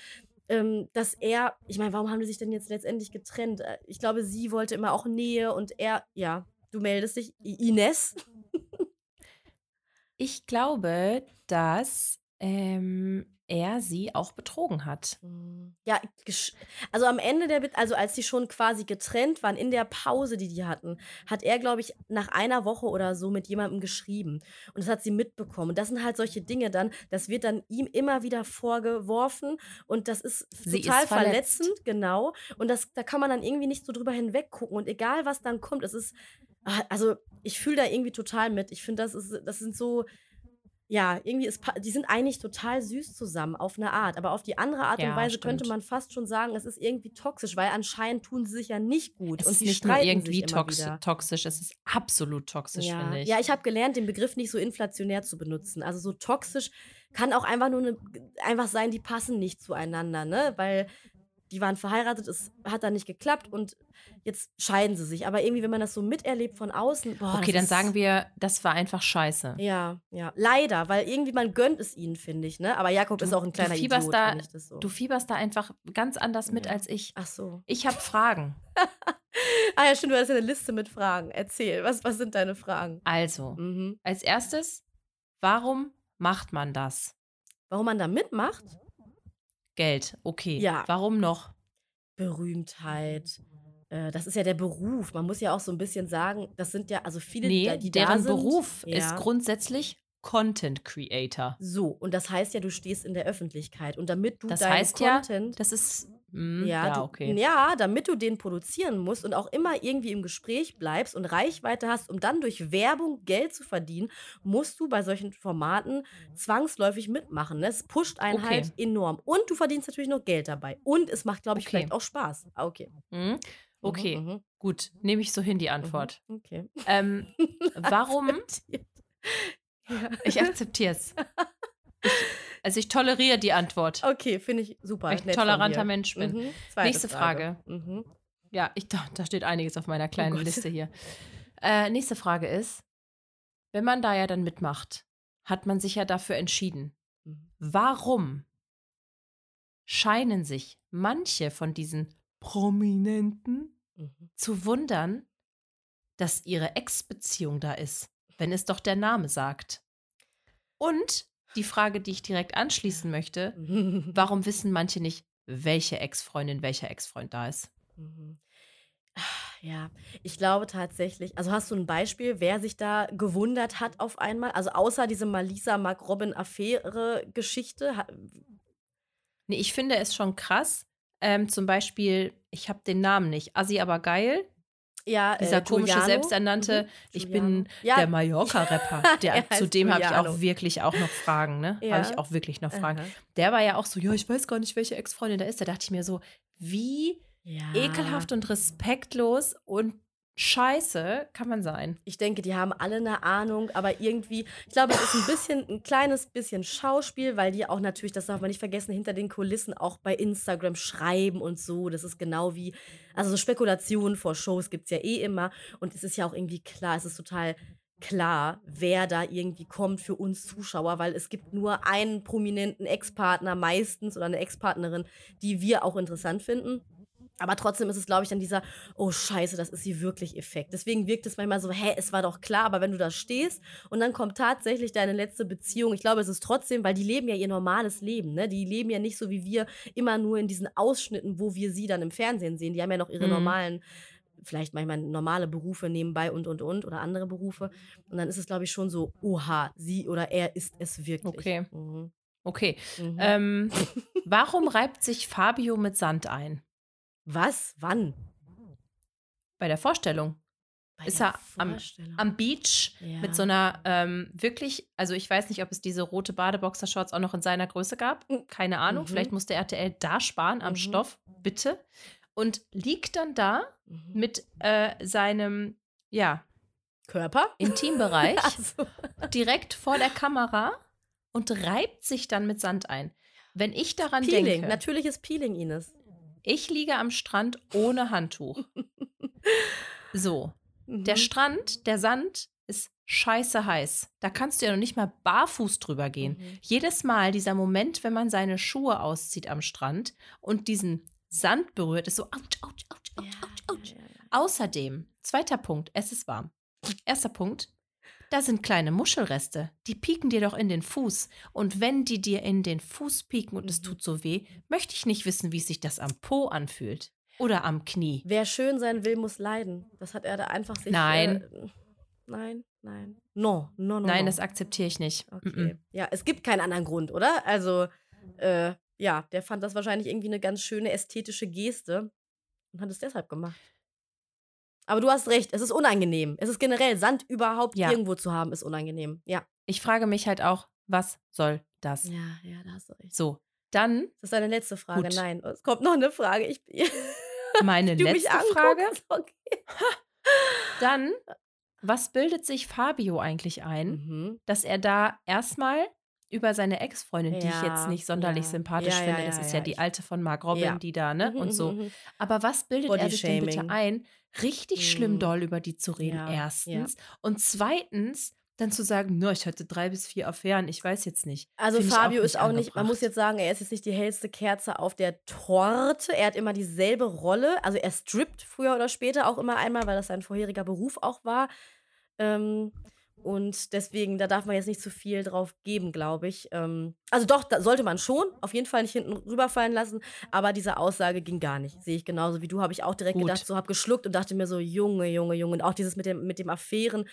ähm, dass er, ich meine, warum haben die sich denn jetzt letztendlich getrennt? Äh, ich glaube, sie wollte immer auch Nähe und er, ja, du meldest dich, Ines. Ich glaube, dass ähm, er sie auch betrogen hat. Hm, ja, also am Ende der, also als sie schon quasi getrennt waren, in der Pause, die die hatten, hat er, glaube ich, nach einer Woche oder so mit jemandem geschrieben. Und das hat sie mitbekommen. Und das sind halt solche Dinge dann, das wird dann ihm immer wieder vorgeworfen. Und das ist sie total ist verletzend, genau. Und das, da kann man dann irgendwie nicht so drüber hinweg gucken. Und egal, was dann kommt, es ist, ah, also ich fühle da irgendwie total mit. Ich finde, das ist, das sind so ja, irgendwie ist, die sind eigentlich total süß zusammen auf eine Art, aber auf die andere Art ja, und Weise stimmt. könnte man fast schon sagen, es ist irgendwie toxisch, weil anscheinend tun sie sich ja nicht gut es und ist sie nicht nur irgendwie tox toxisch, es ist absolut toxisch, ja. finde ich. Ja, ich habe gelernt, den Begriff nicht so inflationär zu benutzen. Also so toxisch kann auch einfach nur eine, einfach sein, die passen nicht zueinander, ne? Weil die waren verheiratet, es hat dann nicht geklappt und jetzt scheiden sie sich. Aber irgendwie, wenn man das so miterlebt von außen. Boah, okay, dann sagen wir, das war einfach scheiße. Ja, ja. Leider, weil irgendwie man gönnt es ihnen, finde ich. Ne? Aber Jakob du, ist auch ein kleiner du Idiot, da, ich das so. Du fieberst da einfach ganz anders mit ja. als ich. Ach so. Ich habe Fragen. <laughs> ah ja, stimmt, du hast ja eine Liste mit Fragen. Erzähl, was, was sind deine Fragen? Also, mhm. als erstes, warum macht man das? Warum man da mitmacht? Geld, okay. Ja. Warum noch? Berühmtheit. Äh, das ist ja der Beruf. Man muss ja auch so ein bisschen sagen, das sind ja, also viele, nee, die, die deren da sind, Beruf ja. ist grundsätzlich Content Creator. So, und das heißt ja, du stehst in der Öffentlichkeit. Und damit du das deinen heißt Content. Ja, das ist. Mh, ja, ja, du, okay. ja, damit du den produzieren musst und auch immer irgendwie im Gespräch bleibst und Reichweite hast, um dann durch Werbung Geld zu verdienen, musst du bei solchen Formaten zwangsläufig mitmachen. Ne? Es pusht einen Okay. halt enorm. Und du verdienst natürlich noch Geld dabei. Und es macht, glaube ich, Okay. vielleicht auch Spaß. Ah, Okay. Mhm. Okay, Mhm, gut. Nehme ich so hin die mhm, Antwort. mhm. Okay. Ähm, <laughs> warum? Ja. Ich akzeptiere es. <laughs> Also ich toleriere die Antwort. Okay, finde ich super. Weil ich ein toleranter. Mensch bin. Mhm. Nächste Frage. Mhm. Ja, ich, da, da steht einiges auf meiner kleinen Oh. Liste hier. Äh, nächste Frage ist, wenn man da ja dann mitmacht, hat man sich ja dafür entschieden. Mhm. Warum scheinen sich manche von diesen Prominenten Mhm. zu wundern, dass ihre Ex-Beziehung da ist, wenn es doch der Name sagt? Und die Frage, die ich direkt anschließen möchte, <laughs> warum wissen manche nicht, welche Ex-Freundin, welcher Ex-Freund da ist? Mhm. Ah, Ja, ich glaube tatsächlich. Also hast du ein Beispiel, wer sich da gewundert hat auf einmal? Also außer diese Malisa Mark Robin Affäre Geschichte. Nee, ich finde es schon krass. Ähm, zum Beispiel, ich habe den Namen nicht, Assi aber geil. Ja, Dieser äh, komische, Giuliano. selbsternannte, Mhm, ich bin ja, der Mallorca-Rapper. <laughs> Er zu dem habe ich auch wirklich auch noch Fragen, ne? Ja. Habe ich auch wirklich noch Fragen. Aha. Der war ja auch so, ja, ich weiß gar nicht, welche Ex-Freundin da ist. Da dachte ich mir so, wie Ja. ekelhaft und respektlos und scheiße kann man sein. Ich denke, die haben alle eine Ahnung, aber irgendwie, ich glaube, es ist ein bisschen, ein kleines bisschen Schauspiel, weil die auch natürlich, das darf man nicht vergessen, hinter den Kulissen auch bei Instagram schreiben und so. Das ist genau wie, also so Spekulationen vor Shows gibt es ja eh immer. Und es ist ja auch irgendwie klar, es ist total klar, wer da irgendwie kommt für uns Zuschauer, weil es gibt nur einen prominenten Ex-Partner meistens oder eine Ex-Partnerin, die wir auch interessant finden. Aber trotzdem ist es, glaube ich, dann dieser, oh Scheiße, das ist sie wirklich Effekt. Deswegen wirkt es manchmal so, hä, es war doch klar, aber wenn du da stehst und dann kommt tatsächlich deine letzte Beziehung, ich glaube, es ist trotzdem, weil die leben ja ihr normales Leben, ne? Die leben ja nicht so wie wir immer nur in diesen Ausschnitten, wo wir sie dann im Fernsehen sehen. Die haben ja noch ihre Mhm. normalen, vielleicht manchmal normale Berufe nebenbei und und und oder andere Berufe. Und dann ist es, glaube ich, schon so, oha, sie oder er ist es wirklich. Okay. Mhm. Okay. Mhm. Ähm, <laughs> warum reibt sich Fabio mit Sand ein? Was? Wann? Bei der Vorstellung. Bei Ist der er am- Vorstellung. Am Beach Ja. mit so einer ähm, wirklich, also ich weiß nicht, ob es diese rote Badeboxershorts auch noch in seiner Größe gab. Keine Ahnung. Mhm. Vielleicht musste RTL da sparen am Mhm. Stoff. Bitte. Und liegt dann da Mhm. mit äh, seinem, ja, Körper? Intimbereich <laughs> Ach so. direkt vor der Kamera und reibt sich dann mit Sand ein. Wenn ich daran Peeling, denke, natürliches Peeling, Ines. Ich liege am Strand ohne Handtuch. <laughs> So, der Mhm. Strand, der Sand ist scheiße heiß. Da kannst du ja noch nicht mal barfuß drüber gehen. Mhm. Jedes Mal dieser Moment, wenn man seine Schuhe auszieht am Strand und diesen Sand berührt, ist so, ouch, ouch, ouch, ouch, ouch, ouch. Außerdem, zweiter Punkt, es ist warm. Erster Punkt, da sind kleine Muschelreste. Die pieken dir doch in den Fuß. Und wenn die dir in den Fuß pieken und es Mhm. tut so weh, möchte ich nicht wissen, wie sich das am Po anfühlt. Oder am Knie. Wer schön sein will, muss leiden. Das hat er da einfach sich. Nein. Äh, nein, nein. No, no, no. Nein, no. das akzeptiere ich nicht. Okay. Mm-mm. Ja, es gibt keinen anderen Grund, oder? Also, äh, ja, der fand das wahrscheinlich irgendwie eine ganz schöne ästhetische Geste und hat es deshalb gemacht. Aber du hast recht, es ist unangenehm. Es ist generell, Sand überhaupt Ja. irgendwo zu haben, ist unangenehm. Ja. Ich frage mich halt auch, was soll das? Ja, ja, da hast du recht. So, dann Das ist deine letzte Frage. Gut. Nein, es kommt noch eine Frage. Ich, <laughs> meine letzte Frage. <laughs> Okay. <laughs> Dann, was bildet sich Fabio eigentlich ein, Mhm. dass er da erstmal über seine Ex-Freundin, die ich jetzt Ja, nicht sonderlich ja. sympathisch Ja, ja, finde, das ja, ist ja, ja die alte von Mark Robin, Ja. die da, ne? Mhm, Und mhm, so. mhm. Aber was bildet er sich denn bitte ein, richtig schlimm Mhm. doll über die zu reden? Ja, ja. Erstens. Und zweitens, dann zu sagen, nur ich hatte drei bis vier Affären, ich weiß jetzt nicht. Also Finde ich Fabio auch ist auch nicht, man muss jetzt sagen, er ist jetzt nicht die hellste Kerze auf der Torte. Er hat immer dieselbe Rolle. Also er strippt früher oder später auch immer einmal, weil das sein vorheriger Beruf auch war. Ähm, und deswegen, da darf man jetzt nicht zu viel drauf geben, glaube ich. Ähm, also doch, da sollte man schon, auf jeden Fall nicht hinten rüberfallen lassen. Aber diese Aussage ging gar nicht. Sehe ich genauso wie du, habe ich auch direkt Gut. gedacht, so habe geschluckt und dachte mir so, Junge, Junge, Junge. Und auch dieses mit dem, mit dem Affären.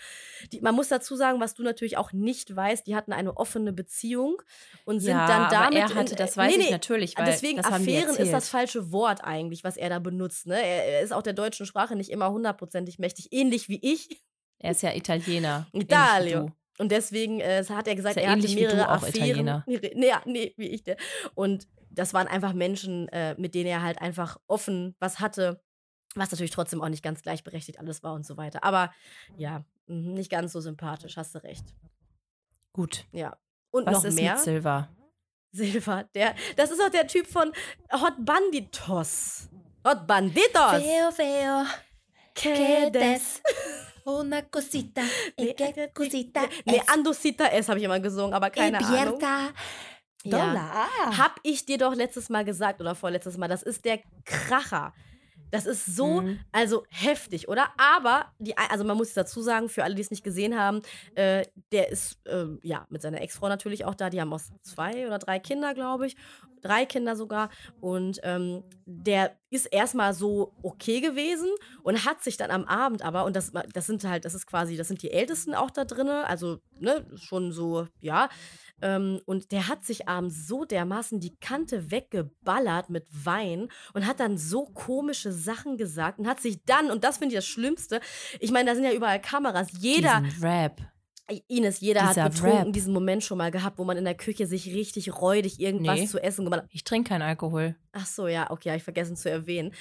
Die, man muss dazu sagen, was du natürlich auch nicht weißt, die hatten eine offene Beziehung und sind ja, dann damit. aber er hatte, in, das äh, weiß nee, ich nee, natürlich, weil Deswegen, Affären ist das falsche Wort eigentlich, was er da benutzt. Ne? Er, er ist auch der deutschen Sprache nicht immer hundertprozentig mächtig, ähnlich wie ich. Er ist ja Italiener. Italio. Und deswegen äh, hat er gesagt, ja er hatte mehrere auch Affären. Italiener. Nee, nee, ja, nee, wie ich. Der. Und das waren einfach Menschen, äh, mit denen er halt einfach offen was hatte, was natürlich trotzdem auch nicht ganz gleichberechtigt alles war und so weiter. Aber ja, mhm, nicht ganz so sympathisch, hast du recht. Gut. Ja. Und Was noch ist mehr. mit Silva? Silva, der, das ist auch der Typ von Hot Banditos. Hot Banditos! Feo, feo. Que des- <laughs> Una cosita. <laughs> Nee, que <laughs> cosita Nee, es. Habe ich immer gesungen, aber keine Ahnung. Abierta. Ja. Dollar. Hab ich dir doch letztes Mal gesagt oder vorletztes Mal, das ist der Kracher. Das ist so, Mhm. also heftig, oder? Aber, die, also man muss dazu sagen, für alle, die es nicht gesehen haben, äh, der ist, äh, ja, mit seiner Ex-Frau natürlich auch da. Die haben auch zwei oder drei Kinder, glaube ich. Drei Kinder sogar. Und ähm, der ist erstmal so okay gewesen und hat sich dann am Abend aber, und das, das sind halt, das ist quasi, das sind die Ältesten auch da drin, also, ne, schon so, ja. Ähm, und der hat sich abends so dermaßen die Kante weggeballert mit Wein und hat dann so komische Sachen gesagt und hat sich dann, und das finde ich das Schlimmste, ich meine, da sind ja überall Kameras, jeder, Diesen Rap. Ines, jeder dieser hat betrunken Rap. diesen Moment schon mal gehabt, wo man in der Küche sich richtig räudig irgendwas Nee. zu essen gemacht hat. Ich trinke keinen Alkohol. Ach so, ja, okay, habe ich vergessen zu erwähnen.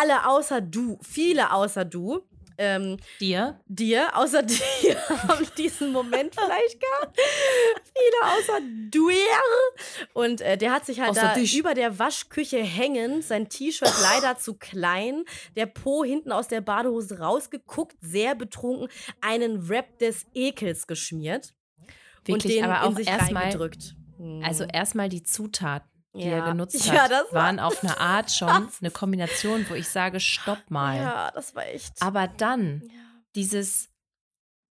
Alle außer du, viele außer du, ähm, Dir? dir, außer <laughs> dir, haben diesen Moment vielleicht gehabt. Viele außer dir. Und äh, der hat sich halt Außer da dich. über der Waschküche hängend, sein T-Shirt leider zu klein, der Po hinten aus der Badehose rausgeguckt, sehr betrunken, einen Rap des Ekels geschmiert und Wirklich, den aber in auch sich erstmal. Hm. also erstmal die Zutaten, die Ja. er genutzt Ja, hat, war- waren auf eine Art <laughs> schon eine Kombination, wo ich sage, stopp mal. ja, das war echt. Aber dann ja, dieses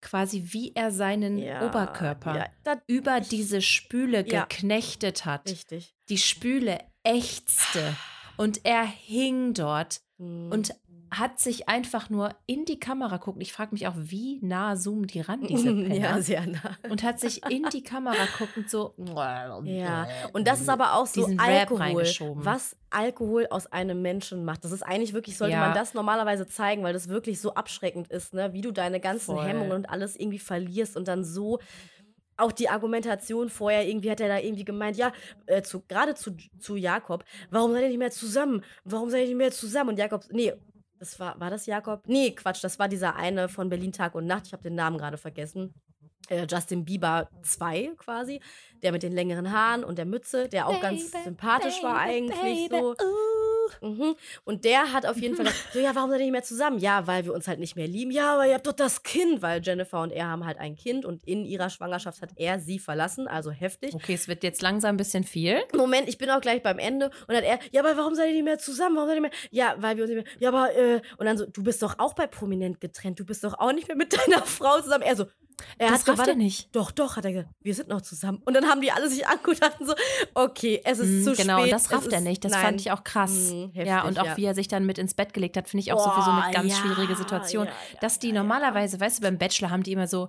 quasi, wie er seinen ja, Oberkörper Ja, über diese Spüle Ja. geknechtet hat. richtig. Die Spüle ächzte und er hing dort Hm. und hat sich einfach nur in die Kamera gucken. Ich frage mich auch, wie nah zoomen die ran, <laughs> diese Penner? ja, sehr nah. und hat sich in die Kamera guckend so. Ja, <laughs> und das ist aber auch so Alkohol, was Alkohol aus einem Menschen macht. Das ist eigentlich wirklich, sollte Ja. man das normalerweise zeigen, weil das wirklich so abschreckend ist, ne? wie du deine ganzen Voll. Hemmungen und alles irgendwie verlierst und dann so auch die Argumentation vorher, irgendwie hat er da irgendwie gemeint, ja, äh, zu, gerade zu, zu Jakob, warum seid ihr nicht mehr zusammen? Warum seid ihr nicht mehr zusammen? Und Jakob, nee, das war, war das Jakob? Nee, Quatsch, das war dieser eine von Berlin Tag und Nacht, ich habe den Namen gerade vergessen. Äh, Justin Bieber 2 quasi, der mit den längeren Haaren und der Mütze, der auch ganz sympathisch war eigentlich so. Mhm. Und der hat auf jeden Fall <laughs> gesagt, so, ja, warum seid ihr nicht mehr zusammen? Ja, weil wir uns halt nicht mehr lieben. Ja, aber ihr habt doch das Kind, weil Jennifer und er haben halt ein Kind und in ihrer Schwangerschaft hat er sie verlassen, also heftig. Okay, es wird jetzt langsam ein bisschen viel. Moment, ich bin auch gleich beim Ende. Und dann er, ja, aber warum seid ihr nicht mehr zusammen? Warum seid ihr nicht mehr? Ja, weil wir uns nicht mehr. Ja, aber, äh, und dann so, du bist doch auch bei Prominent getrennt. Du bist doch auch nicht mehr mit <laughs> deiner Frau zusammen. Er so, er das hat rafft er nicht. Doch, doch, hat er gesagt, wir sind noch zusammen. Und dann haben die alle sich <laughs> angeguckt und hatten so, okay, es ist Mm, zu genau, spät. das es rafft er nicht. Das nein. fand ich auch krass. Mm, heftig, ja, und auch ja. wie er sich dann mit ins Bett gelegt hat, finde ich auch so für so eine Boah, ganz ja, schwierige Situation. ja, dass die normalerweise, weißt du, beim Bachelor haben die immer so,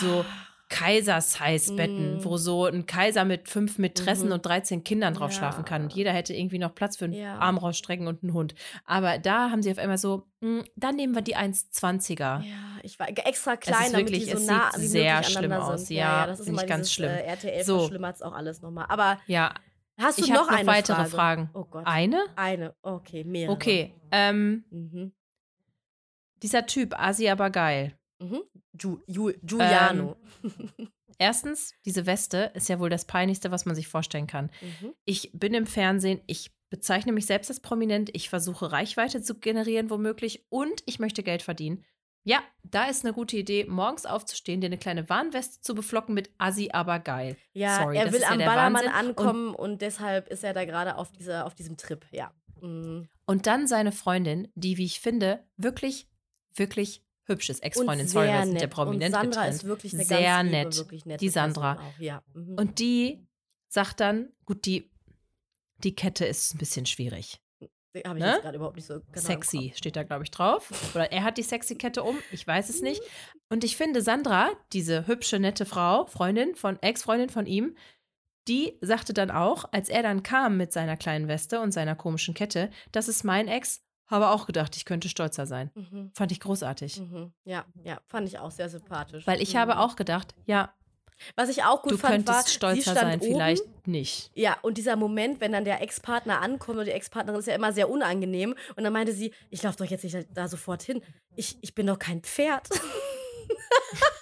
so Kaiser-Size-Betten, Mm. wo so ein Kaiser mit fünf Mätressen Mhm. und 13 Kindern drauf Ja. schlafen kann. Und jeder hätte irgendwie noch Platz für einen Ja. Arm rausstrecken und einen Hund. Aber da haben sie auf einmal so, "Mm, dann nehmen wir die 1,20er. Ja, ich war extra klein, damit wirklich- die so es nah sieht sehr schlimm aus. sind. Ja, das ist ich ganz dieses, schlimm. Äh, RTL So. verschlimmert es auch alles nochmal. Aber Ja, hast du ich noch noch eine weitere Frage? Fragen. Oh Gott. Eine? Eine, okay, mehrere. Okay, ähm, Mhm. dieser Typ, Asi aber geil. Mhm. Ju, Ju, Giuliano. Erstens, diese Weste ist ja wohl das Peinlichste, was man sich vorstellen kann. Mhm. Ich bin im Fernsehen, ich bezeichne mich selbst als prominent, ich versuche Reichweite zu generieren, womöglich, und ich möchte Geld verdienen. Ja, da ist eine gute Idee, morgens aufzustehen, dir eine kleine Warnweste zu beflocken mit Assi, aber geil. Ja, Sorry, er will ja am der Ballermann Wahnsinn. ankommen und, deshalb ist er da gerade auf, dieser, auf diesem Trip. Ja. Mhm. Und dann seine Freundin, die, wie ich finde, wirklich, wirklich hübsch ist. Ex-Freundin, Und sorry, sehr wir sind ja nett. prominent Und Sandra getrennt. ist wirklich eine Sehr ganz liebe, nett. wirklich nette Die Sandra. Auch. Ja. Mhm. Und die sagt dann, gut, die, die Kette ist ein bisschen schwierig. habe ich ne? jetzt gerade überhaupt nicht so genau sexy steht da, glaube ich, drauf. Oder er hat die sexy Kette um, ich weiß es nicht. Und ich finde, Sandra, diese hübsche, nette Frau, Freundin von, Ex-Freundin von ihm, die sagte dann auch, als er dann kam mit seiner kleinen Weste und seiner komischen Kette, das ist mein Ex, habe auch gedacht, ich könnte stolzer sein. Mhm. Fand ich großartig. Mhm. Ja, ja, fand ich auch sehr sympathisch. Weil ich Mhm. habe auch gedacht, ja, Was ich auch gut du fand, könntest war, stolzer sein, oben, vielleicht nicht. Ja, und dieser Moment, wenn dann der Ex-Partner ankommt und die Ex-Partnerin ist ja immer sehr unangenehm. Und dann meinte sie, ich laufe doch jetzt nicht da sofort hin. Ich, ich bin doch kein Pferd. <laughs>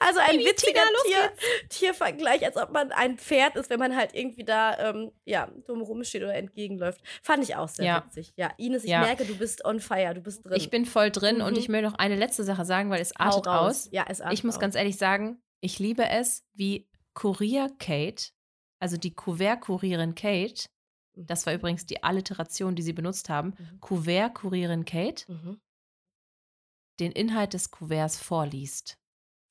also ein Baby, witziger Tier, Tiervergleich, als ob man ein Pferd ist, wenn man halt irgendwie da ähm, ja, dumm rumsteht oder entgegenläuft. Fand ich auch sehr Ja. witzig. Ja, Ines, ich Ja. merke, du bist on fire, du bist drin. Ich bin voll drin und Mhm. ich will noch eine letzte Sache sagen, weil es artet aus. Ja, es artet Ich muss aus. ganz ehrlich sagen, ich liebe es, wie Kurier Kate, also die Kuvert-Kurierin Kate, das war übrigens die Alliteration, die sie benutzt haben, Mhm. Kuvert-Kurierin Kate, Mhm. den Inhalt des Kuverts vorliest.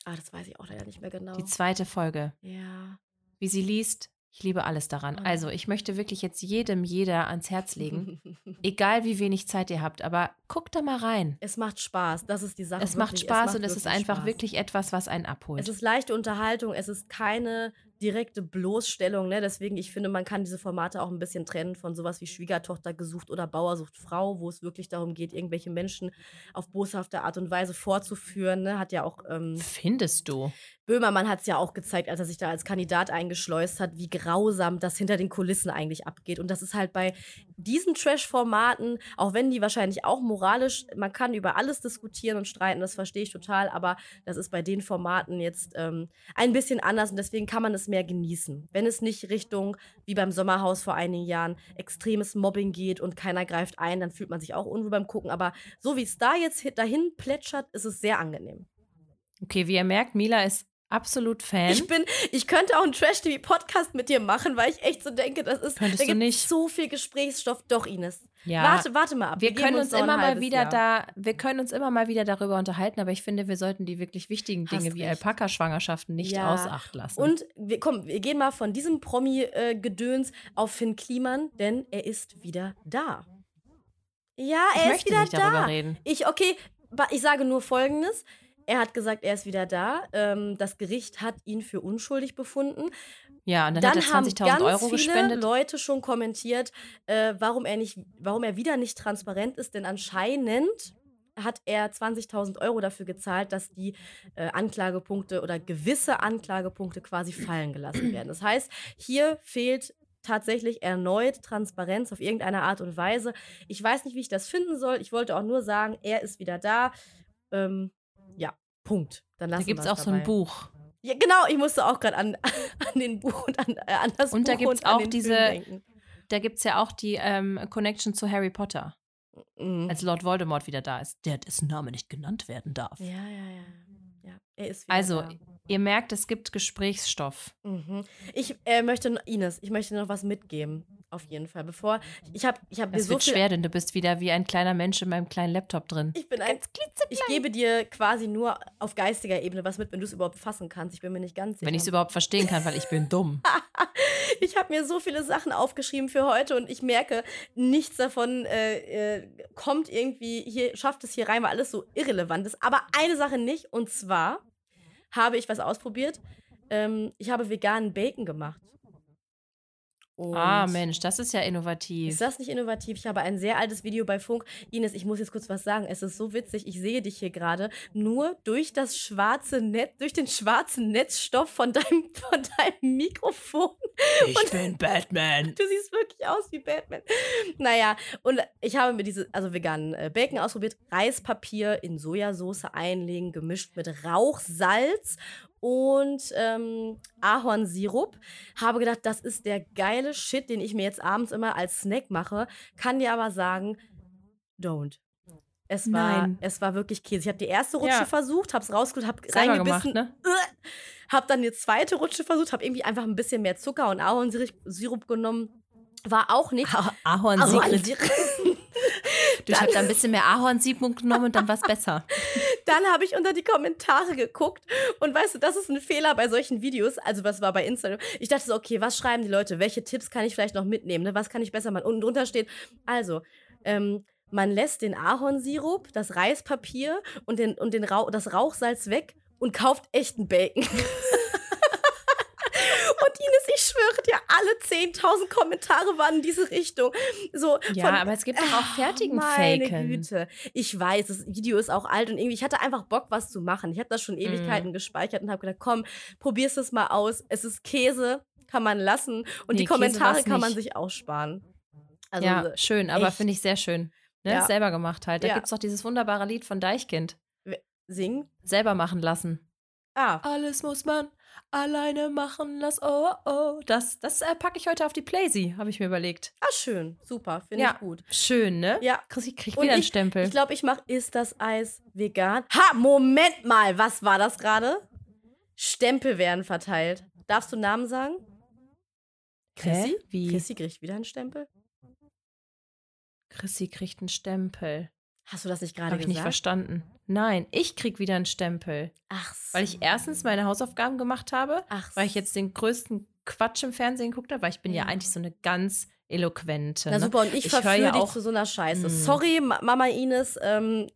Ah, das weiß ich auch leider nicht mehr genau. Die zweite Folge. ja. Wie sie liest, ich liebe alles daran. Ah. Also, ich möchte wirklich jetzt jedem, jeder ans Herz legen, <laughs> egal wie wenig Zeit ihr habt, aber guckt da mal rein. Es macht Spaß, das ist die Sache. Es macht wirklich. Spaß macht und es ist einfach Spaß. wirklich etwas, was einen abholt. Es ist leichte Unterhaltung, es ist keine direkte Bloßstellung. Ne? Deswegen, ich finde, man kann diese Formate auch ein bisschen trennen von sowas wie Schwiegertochter gesucht oder Bauer sucht Frau, wo es wirklich darum geht, irgendwelche Menschen auf boshafte Art und Weise vorzuführen. Ne? Hat ja auch ähm, Findest du? Böhmermann hat es ja auch gezeigt, als er sich da als Kandidat eingeschleust hat, wie grausam das hinter den Kulissen eigentlich abgeht. Und das ist halt bei diesen Trash-Formaten, auch wenn die wahrscheinlich auch moralisch, man kann über alles diskutieren und streiten, das verstehe ich total, aber das ist bei den Formaten jetzt ähm, ein bisschen anders und deswegen kann man es mehr genießen. Wenn es nicht Richtung, wie beim Sommerhaus vor einigen Jahren, extremes Mobbing geht und keiner greift ein, dann fühlt man sich auch unwohl beim Gucken. Aber so wie es da jetzt hi- dahin plätschert, ist es sehr angenehm. Okay, wie ihr merkt, Mila ist absolut Fan. Ich bin, ich könnte auch einen Trash-TV-Podcast mit dir machen, weil ich echt so denke, das ist, Könntest da du nicht. so viel Gesprächsstoff. Doch, Ines. ja, Warte, warte mal ab. wir geben können uns ein immer mal wieder Jahr. da, wir können uns immer mal wieder darüber unterhalten, aber ich finde, wir sollten die wirklich wichtigen Hast Dinge wie. Alpaka-Schwangerschaften nicht Ja. außer Acht lassen. Und wir, komm, wir gehen mal von diesem Promi-Gedöns auf Finn Kliman, denn er ist wieder da. Ja, ich er ist möchte wieder nicht darüber da. reden. Ich, okay, ich sage nur Folgendes. Er hat gesagt, er ist wieder da. Ähm, das Gericht hat ihn für unschuldig befunden. Ja, und dann, Dann, hat er haben 20.000 ganz Euro viele gespendet. Leute schon kommentiert, äh, warum er nicht, warum er wieder nicht transparent ist, denn anscheinend hat er 20.000 Euro dafür gezahlt, dass die äh, Anklagepunkte oder gewisse Anklagepunkte quasi fallen gelassen werden. Das heißt, hier fehlt tatsächlich erneut Transparenz auf irgendeine Art und Weise. Ich weiß nicht, wie ich das finden soll. Ich wollte auch nur sagen, er ist wieder da. Ähm, Punkt. Dann Da lassen gibt es auch so ein dabei. Buch. Ja, genau, ich musste auch gerade an, <laughs> an den Buch und an, äh, an das Und da Buch gibt's und auch diese- da gibt es ja auch die ähm, Connection zu Harry Potter, Mhm. als Lord Voldemort wieder da ist, der dessen Name nicht genannt werden darf. Ja, ja, ja. ja. Er ist wieder Also, da. Ihr merkt, es gibt Gesprächsstoff. Mhm. Ich äh, möchte, noch- Ines, ich möchte noch was mitgeben. Auf jeden Fall. Bevor. Ich habe ich hab mir Das so wird viel. schwer, denn du bist wieder wie ein kleiner Mensch in meinem kleinen Laptop drin. Ich bin ein. Ich gebe dir quasi nur auf geistiger Ebene was mit, wenn du es überhaupt fassen kannst. Ich bin mir nicht ganz sicher. Wenn ich es überhaupt verstehen kann, weil ich bin dumm. <laughs> Ich habe mir so viele Sachen aufgeschrieben für heute und ich merke, nichts davon äh, äh, kommt irgendwie hier, schafft es hier rein, weil alles so irrelevant ist. Aber eine Sache nicht, und zwar habe ich was ausprobiert. Ähm, ich habe veganen Bacon gemacht. Und ah, Mensch, das ist ja innovativ. Ist das nicht innovativ? Ich habe ein sehr altes Video bei Funk. Ines, ich muss jetzt kurz was sagen. Es ist so witzig. Ich sehe dich hier gerade nur durch das schwarze Netz, durch den schwarzen Netzstoff von deinem, <laughs> von deinem Mikrofon. ich bin Batman. <laughs> Du siehst wirklich aus wie Batman. Naja, und ich habe mir diese, also veganen äh, Bacon ausprobiert. Reispapier in Sojasauce einlegen, gemischt mit Rauchsalz und ähm, Ahornsirup. Habe gedacht, das ist der geile Shit, den ich mir jetzt abends immer als Snack mache. Kann dir aber sagen, don't. Es war, Nein. es war wirklich Käse. Ich habe die erste Rutsche Ja. versucht, habe es rausgeholt, habe reingebissen, gemacht, ne? <laughs> hab dann die zweite Rutsche versucht, habe irgendwie einfach ein bisschen mehr Zucker und Ahornsirup genommen. War auch nicht. Ah- Ahornsirup. Ahornsirup. Du, ich habe da ein bisschen mehr Ahornsirup genommen und dann war es <laughs> besser. Dann habe ich unter die Kommentare geguckt und weißt du, das ist ein Fehler bei solchen Videos. Also was war bei Instagram? Ich dachte so, okay, was schreiben die Leute? Welche Tipps kann ich vielleicht noch mitnehmen? Ne? Was kann ich besser machen? Unten drunter steht, also, ähm, man lässt den Ahornsirup, das Reispapier und, den, und den Rauch, das Rauchsalz weg und kauft echten Bacon. <laughs> Schwöre dir, alle 10.000 Kommentare waren in diese Richtung. So Ja, von, aber es gibt auch fertigen meine Faken. Güte. Ich weiß, das Video ist auch alt und irgendwie, ich hatte einfach Bock, was zu machen. Ich habe das schon Ewigkeiten gespeichert und habe gedacht, komm, probier's es mal aus. Es ist Käse, kann man lassen. Und Nee, die Kommentare kann man sich aussparen. Also, ja, schön, aber finde ich sehr schön. Ne? Ja. Selber gemacht halt. Da Ja. gibt es doch dieses wunderbare Lied von Deichkind. singen. Selber machen lassen. Ah, Alles muss man alleine machen lassen. Oh, oh. Das, das äh, packe ich heute auf die Playsee, habe ich mir überlegt. ah, schön. Super, finde Ja. ich gut. Schön, ne? Ja. Krieg, ich krieg wieder einen Stempel. Ich glaube, ich mache Ist das Eis vegan? Ha, Moment mal, was war das gerade? Stempel werden verteilt. Darfst du Namen sagen? Chrissy? Wie? Chrissy kriegt wieder einen Stempel? Chrissy kriegt einen Stempel. Hast du das nicht gerade Habe ich nicht gesagt? verstanden. Nein, ich krieg wieder einen Stempel. Ach so. Weil ich erstens meine Hausaufgaben gemacht habe, Ach weil ich jetzt den größten Quatsch im Fernsehen geguckt habe, weil ich bin ja, Ja. eigentlich so eine ganz eloquente. Na ne? super, und ich, Ich verführe ja dich auch- zu so einer Scheiße. Mm. Sorry, Ma Mama Ines. Ähm,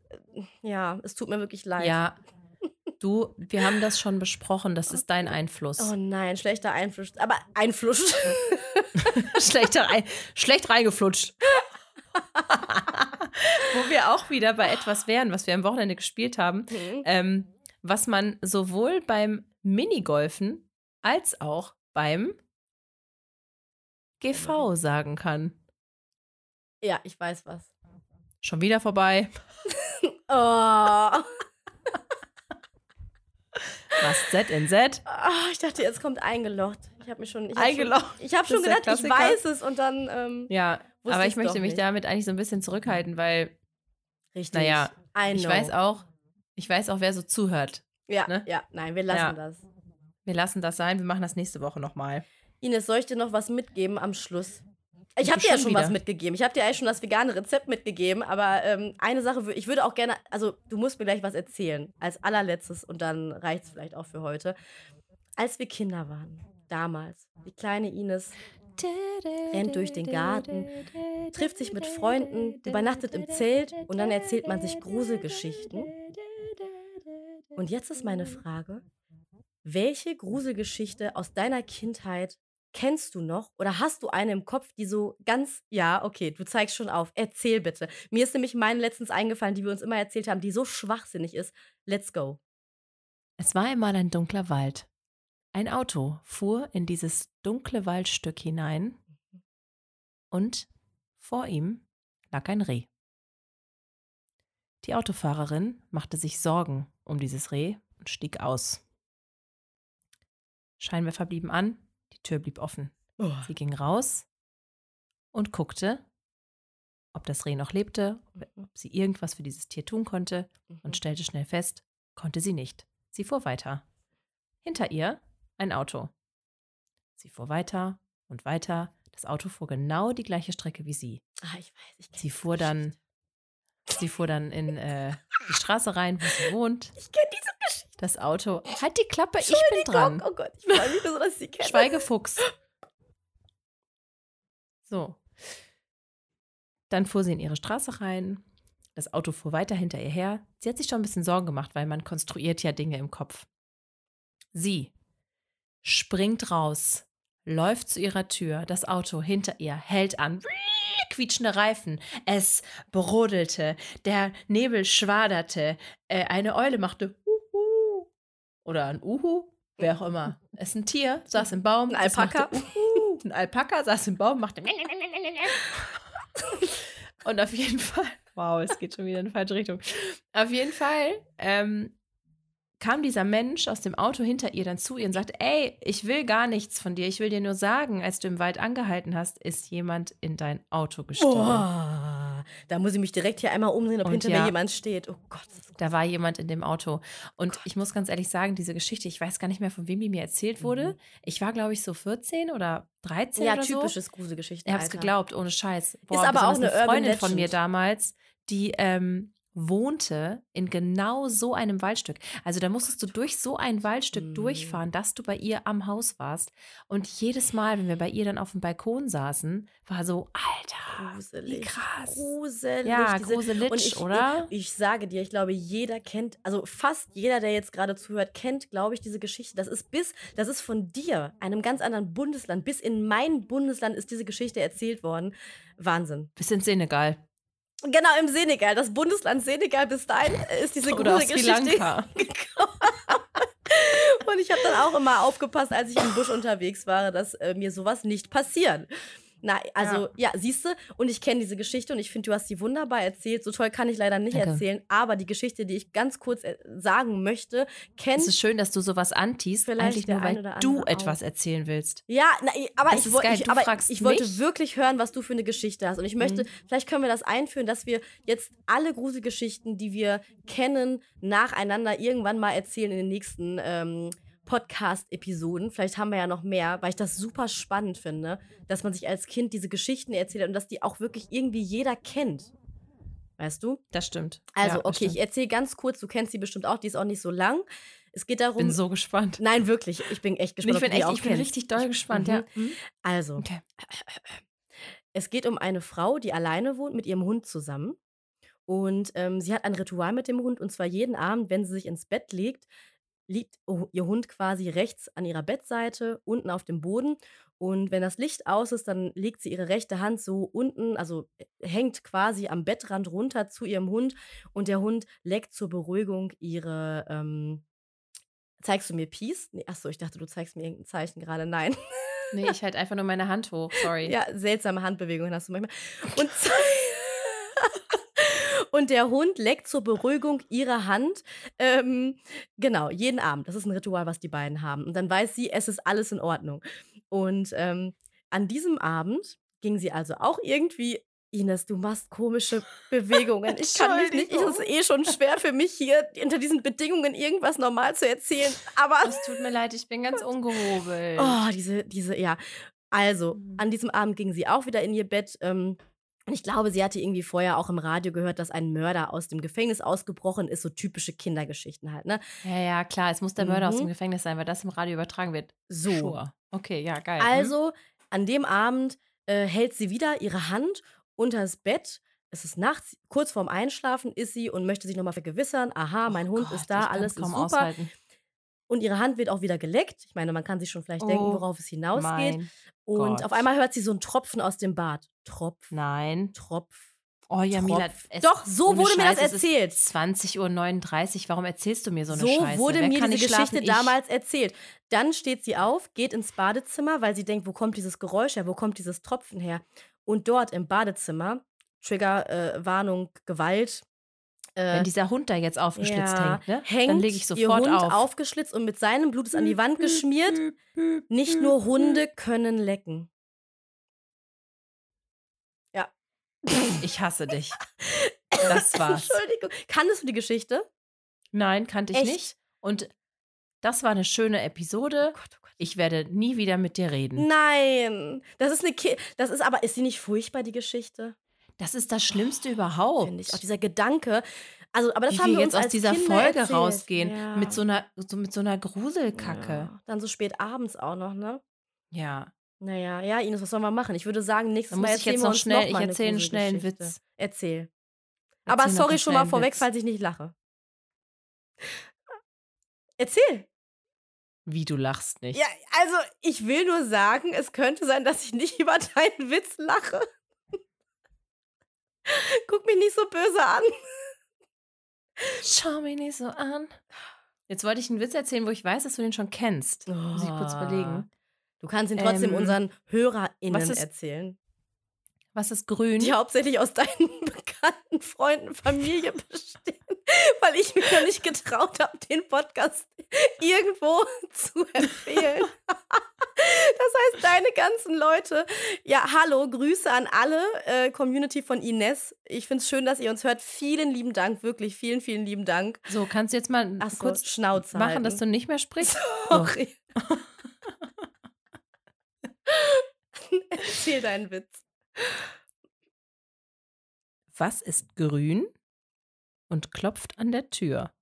ja, es tut mir wirklich leid. Ja, <laughs> du, wir haben das schon besprochen, das ist dein Einfluss. Oh nein, schlechter Einfluss. Aber Einfluss. <laughs> Schlechter schlecht reingeflutscht. <laughs> <laughs> Wo wir auch wieder bei etwas wären, was wir am Wochenende gespielt haben, Mhm. ähm, was man sowohl beim Minigolfen als auch beim GV sagen kann. ja, ich weiß was. Schon wieder vorbei. <laughs> Oh. <laughs> Was Z in Z? Ah, ich dachte, jetzt kommt eingeloggt. Ich habe mir schon. Ich hab Eingeloggt. Schon, ich habe schon gedacht, ich weiß es und dann. Ähm, Ja, aber ich möchte mich nicht. damit eigentlich so ein bisschen zurückhalten, weil richtig. Naja, ich weiß auch, ich weiß auch, wer so zuhört. Ja, ne? ja, nein, wir lassen Ja. das. Wir lassen das sein, wir machen das nächste Woche nochmal. Ines, soll ich dir noch was mitgeben am Schluss? Ich habe dir ja schon schon was wieder. mitgegeben. Ich habe dir eigentlich schon das vegane Rezept mitgegeben, aber ähm, eine Sache, ich würde auch gerne, also du musst mir gleich was erzählen, als allerletztes und dann reicht es vielleicht auch für heute. Als wir Kinder waren, damals, die kleine Ines rennt durch den Garten, trifft sich mit Freunden, übernachtet im Zelt und dann erzählt man sich Gruselgeschichten. Und jetzt ist meine Frage, welche Gruselgeschichte aus deiner Kindheit kennst du noch oder hast du eine im Kopf, die so ganz, ja, okay, du zeigst schon auf, erzähl bitte. Mir ist nämlich meine letztens eingefallen, die wir uns immer erzählt haben, die so schwachsinnig ist. Let's go. Es war einmal ein dunkler Wald. Ein Auto fuhr in dieses dunkle Waldstück hinein und vor ihm lag ein Reh. Die Autofahrerin machte sich Sorgen um dieses Reh und stieg aus. Scheinwerfer blieben an, die Tür blieb offen. Sie ging raus und guckte, ob das Reh noch lebte, ob sie irgendwas für dieses Tier tun konnte Mhm. und stellte schnell fest, konnte sie nicht. Sie fuhr weiter. Hinter ihr ein Auto. Sie fuhr weiter und weiter. Das Auto fuhr genau die gleiche Strecke wie sie. Ah, ich weiß, ich Sie fuhr dann, sie fuhr dann in äh, die Straße rein, wo sie wohnt. Ich kenne diese Geschichte. Das Auto. Halt die Klappe, ich bin dran. Oh Gott, ich freue mich so, dass sie kenne. Schweigefuchs. So. Dann fuhr sie in ihre Straße rein. Das Auto fuhr weiter hinter ihr her. Sie hat sich schon ein bisschen Sorgen gemacht, weil man konstruiert ja Dinge im Kopf. Sie springt raus, läuft zu ihrer Tür. Das Auto hinter ihr hält an. <laughs> Quietschende Reifen. Es brodelte. Der Nebel schwaderte. Äh, eine Eule machte Uhu. Oder ein Uhu. Wer auch immer. Es ist ein Tier, saß im Baum. Ein Alpaka. Uhu. Ein Alpaka saß im Baum, machte. <laughs> Und auf jeden Fall. Wow, es geht schon wieder in die falsche Richtung. Auf jeden Fall ähm, kam dieser Mensch aus dem Auto hinter ihr dann zu ihr und sagte: Ey, ich will gar nichts von dir. Ich will dir nur sagen, als du im Wald angehalten hast, ist jemand in dein Auto gestiegen. Boah, da muss ich mich direkt hier einmal umsehen, ob Und hinter ja. mir jemand steht. Oh Gott. Da war jemand in dem Auto. Und ich muss ganz ehrlich sagen, diese Geschichte, ich weiß gar nicht mehr, von wem die mir erzählt wurde. Ich war, glaube ich, so 14 oder 13 Mhm. Ja, oder so. typisches Gruselgeschichten. Ich hab's Alter. geglaubt, ohne Scheiß. aber auch eine Urban Freundin von Legend. mir damals, die ähm, wohnte in genau so einem Waldstück. Also da musstest du durch so ein Waldstück Mhm. durchfahren, dass du bei ihr am Haus warst. Und jedes Mal, wenn wir bei ihr dann auf dem Balkon saßen, war so, Alter, Gruselig. wie krass. Gruselig. Ja, diese- gruselig, und ich, oder? Ich, ich sage dir, ich glaube, jeder kennt, also fast jeder, der jetzt gerade zuhört, kennt, glaube ich, diese Geschichte. Das ist bis, das ist von dir, einem ganz anderen Bundesland, bis in mein Bundesland ist diese Geschichte erzählt worden. Wahnsinn. Bis in Senegal. Genau, im Senegal, das Bundesland Senegal, bis dahin ist diese Oder aus gruselige Sri Geschichte Lanka. <laughs> Und ich habe dann auch immer aufgepasst, als ich im Busch unterwegs war, dass äh, mir sowas nicht passiert. Na, also, ja, siehst du, und ich kenne diese Geschichte und ich finde, du hast sie wunderbar erzählt. So toll kann ich leider nicht Danke. erzählen, aber die Geschichte, die ich ganz kurz äh, sagen möchte, kennt. Es ist schön, dass du sowas antiest, Vielleicht eigentlich nur, weil du andere etwas erzählen willst. Ja, na, aber, Das ich, geil, ich, aber ich wollte wirklich hören, was du für eine Geschichte hast. Und ich möchte, Mhm. vielleicht können wir das einführen, dass wir jetzt alle Gruselgeschichten, die wir kennen, nacheinander irgendwann mal erzählen in den nächsten ähm, Podcast-Episoden. Vielleicht haben wir ja noch mehr, weil ich das super spannend finde, dass man sich als Kind diese Geschichten erzählt und dass die auch wirklich irgendwie jeder kennt. Weißt du? Das stimmt. Also, Ja, okay, stimmt. ich erzähle ganz kurz, du kennst sie bestimmt auch, die ist auch nicht so lang. Es geht darum. bin so gespannt. Nein, wirklich, ich bin echt Ich gespannt. bin, du die echt, ich bin richtig doll gespannt, Mhm. ja. Mhm. Also, Okay. es geht um eine Frau, die alleine wohnt mit ihrem Hund zusammen. Und ähm, sie hat ein Ritual mit dem Hund. Und zwar jeden Abend, wenn sie sich ins Bett legt, liegt ihr Hund quasi rechts an ihrer Bettseite, unten auf dem Boden. Und wenn das Licht aus ist, dann legt sie ihre rechte Hand so unten, also äh, hängt quasi am Bettrand runter zu ihrem Hund. Und der Hund leckt zur Beruhigung ihre. Ähm, zeigst du mir Peace? Nee, achso, ich dachte, du zeigst mir irgendein Zeichen gerade. Nein. Nee, ich halte einfach nur meine Hand hoch. Sorry. Ja, seltsame Handbewegungen hast du manchmal. Und, <laughs> <laughs> und der Hund leckt zur Beruhigung ihre Hand. Ähm, genau, jeden Abend. Das ist ein Ritual, was die beiden haben. Und dann weiß sie, es ist alles in Ordnung. Und ähm, an diesem Abend ging sie also auch irgendwie. Ines, du machst komische Bewegungen. Ich kann mich nicht. Es ist eh schon schwer für mich hier unter diesen Bedingungen irgendwas normal zu erzählen. Aber Es tut mir leid, ich bin ganz ungehobelt. Oh, diese, diese, ja. Also, Mhm. an diesem Abend ging sie auch wieder in ihr Bett. Ähm, ich glaube, sie hatte irgendwie vorher auch im Radio gehört, dass ein Mörder aus dem Gefängnis ausgebrochen ist. So typische Kindergeschichten halt, ne? Ja, ja, klar, es muss der Mörder aus Mhm. dem Gefängnis sein, weil das im Radio übertragen wird. So. Sure. Okay, ja, geil. Mhm. Also, an dem Abend äh, hält sie wieder ihre Hand unter das Bett. Es ist nachts, kurz vorm Einschlafen ist sie und möchte sich nochmal vergewissern. Aha, Oh mein Hund Gott, ist da, alles ist super. Aushalten. Und ihre Hand wird auch wieder geleckt. Ich meine, man kann sich schon vielleicht denken, Oh worauf es hinausgeht. Und Gott. auf einmal hört sie so einen Tropfen aus dem Bad. Tropf, Nein. Tropf. Oh. Tropf. es- Doch, so wurde mir das Scheiß, es ist erzählt. 20.39 Uhr. Warum erzählst du mir so eine So Scheiße? wurde Wer mir diese Geschichte schlafen? Ich- damals erzählt. Dann steht sie auf, geht ins Badezimmer, weil sie denkt, wo kommt dieses Geräusch her, wo kommt dieses Tropfen her? Und dort im Badezimmer, Trigger, äh, Warnung, Gewalt, äh, Wenn dieser Hund da jetzt aufgeschlitzt ja, hängt, ne? hängt dann lege ich ihr sofort Hund auf. aufgeschlitzt und mit seinem Blut ist an die Wand geschmiert. Nicht nur Hunde können lecken. Ich hasse dich. <laughs> Das war's. Entschuldigung. Kanntest du die Geschichte? Nein, kannte ich Echt? nicht. Und das war eine schöne Episode. Gott, oh Gott. Ich werde nie wieder mit dir reden. Nein. Das ist eine Ki Das ist aber, ist sie nicht furchtbar, die Geschichte? Das ist das Schlimmste überhaupt. Finde ich. Auch dieser Gedanke. Also, aber das Wie haben wir wir jetzt aus dieser Kinder Folge erzählt. rausgehen. Ja. Mit, so einer, so, mit so einer Gruselkacke. Ja. Dann so spät abends auch noch, ne? Ja. Naja, ja, Ines, was sollen wir machen? Ich würde sagen, nächstes Mal erzählen jetzt wir uns schnell, noch ich mal erzähle einen schnellen. Witz. Erzähl. Aber Erzähl sorry schon mal vorweg, Witz. falls ich nicht lache. Erzähl. Wie du lachst nicht. Ja, also ich will nur sagen, es könnte sein, dass ich nicht <laughs> über deinen Witz lache. Guck mich nicht so böse an. Schau mich nicht so an. Jetzt wollte ich einen Witz erzählen, wo ich weiß, dass du den schon kennst. Muss ich kurz überlegen. Du kannst ihn trotzdem Ähm, unseren HörerInnen was ist- erzählen. Was ist grün? Die hauptsächlich aus deinen <laughs> bekannten Freunden, Familie <laughs> bestehen. <laughs> Weil ich mich noch nicht getraut habe, den Podcast irgendwo <laughs> zu empfehlen. <laughs> Das heißt, deine ganzen Leute. Ja, hallo, Grüße an alle äh, Community von Ines. Ich finde es schön, dass ihr uns hört. Vielen lieben Dank, wirklich vielen, vielen lieben Dank. So, kannst du jetzt mal Ach so, kurz Schnauze machen, halten. dass du nicht mehr sprichst? Sorry. Erzähl deinen Witz. Was ist grün und klopft an der Tür?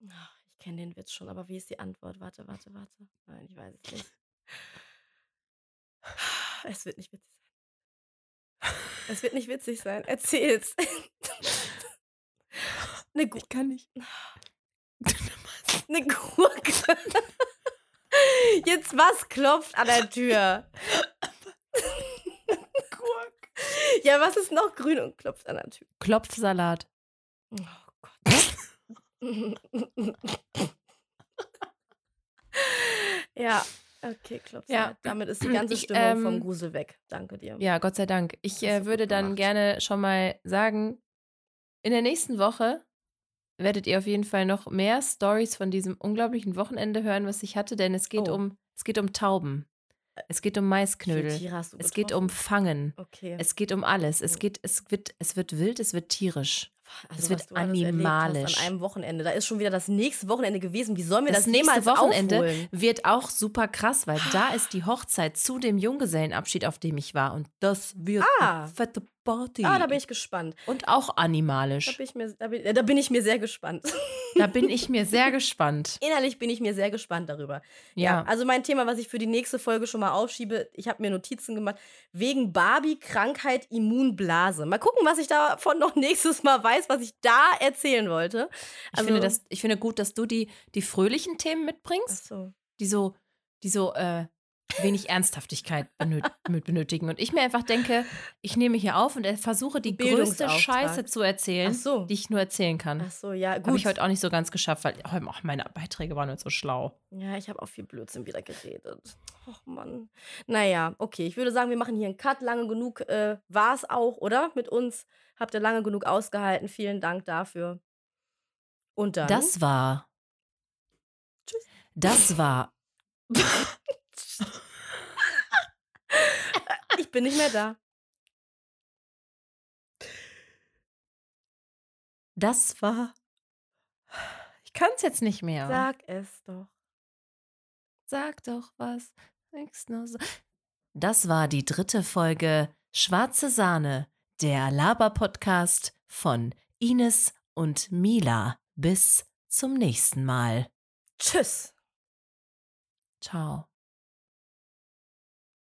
Ich kenne den Witz schon, aber wie ist die Antwort? Warte, warte, warte. Nein, ich weiß es nicht. <laughs> Es wird nicht witzig sein. Es wird nicht witzig sein. Erzähl's. <laughs> Eine, Gu kann nicht. eine Gurke. Jetzt was klopft an der Tür? <laughs> Ja, was ist noch grün und klopft an der Tür? Klopfsalat. Oh Gott. ja, okay, klopft. Ja. Ja, damit ist die <clears throat> ganze Ich, Stimmung vom ähm, Grusel weg. Danke dir. Ja, Gott sei Dank. Ich äh, würde dann gemacht. gerne schon mal sagen, in der nächsten Woche werdet ihr auf jeden Fall noch mehr Stories von diesem unglaublichen Wochenende hören, was ich hatte, denn es geht Oh. um es geht um Tauben. Es geht um Maisknödel. Es geht um? Fangen. Okay. Es geht um alles. Es Oh. geht es wird es wird wild, es wird tierisch. Also, es wird erlebt hast animalisch. An einem Wochenende. Da ist schon wieder das nächste Wochenende gewesen. Wie sollen wir Das das, nächste Wochenende aufholen? wird auch super krass, weil da ist die Hochzeit zu dem Junggesellenabschied, auf dem ich war. Und das wird Ah. eine fette Party. Ah, da bin ich gespannt. Und auch Da animalisch. bin ich mir, da bin, da bin ich mir sehr gespannt. Da bin ich mir sehr <laughs> gespannt. Innerlich bin ich mir sehr gespannt darüber. Ja. also mein Thema, was ich für die nächste Folge schon mal aufschiebe, ich habe mir Notizen gemacht, wegen Barbie, Krankheit, Immunblase. Mal gucken, was ich davon noch <laughs> nächstes Mal weiß, was ich da erzählen wollte. Ich, finde das, ich finde gut, dass du die, die fröhlichen Themen Ach mitbringst, so. die so, die so äh, wenig Ernsthaftigkeit benötigen. Und ich mir einfach denke, ich nehme hier auf und versuche die größte. Scheiße zu erzählen, so. die ich nur erzählen kann. Ach so, ja, Habe gut. ich heute auch nicht so ganz geschafft, weil oh, meine Beiträge waren nicht so schlau. Ja, ich habe auch viel Blödsinn wieder geredet. Och Mann. Naja, okay. Ich würde sagen, wir machen hier einen Cut. Lange genug äh, war es auch, oder? Mit uns. Habt ihr lange genug ausgehalten. Vielen Dank dafür. Und dann. Das war. Das war. <laughs> <laughs> ich bin nicht mehr da. Das war. <sighs> Ich kann es jetzt nicht mehr. Sag es doch. Sag doch was. Nix nur so. Das war die dritte Folge Schwarze Sahne, der Laber-Podcast von Ines und Mila. Bis zum nächsten Mal. Tschüss. Ciao.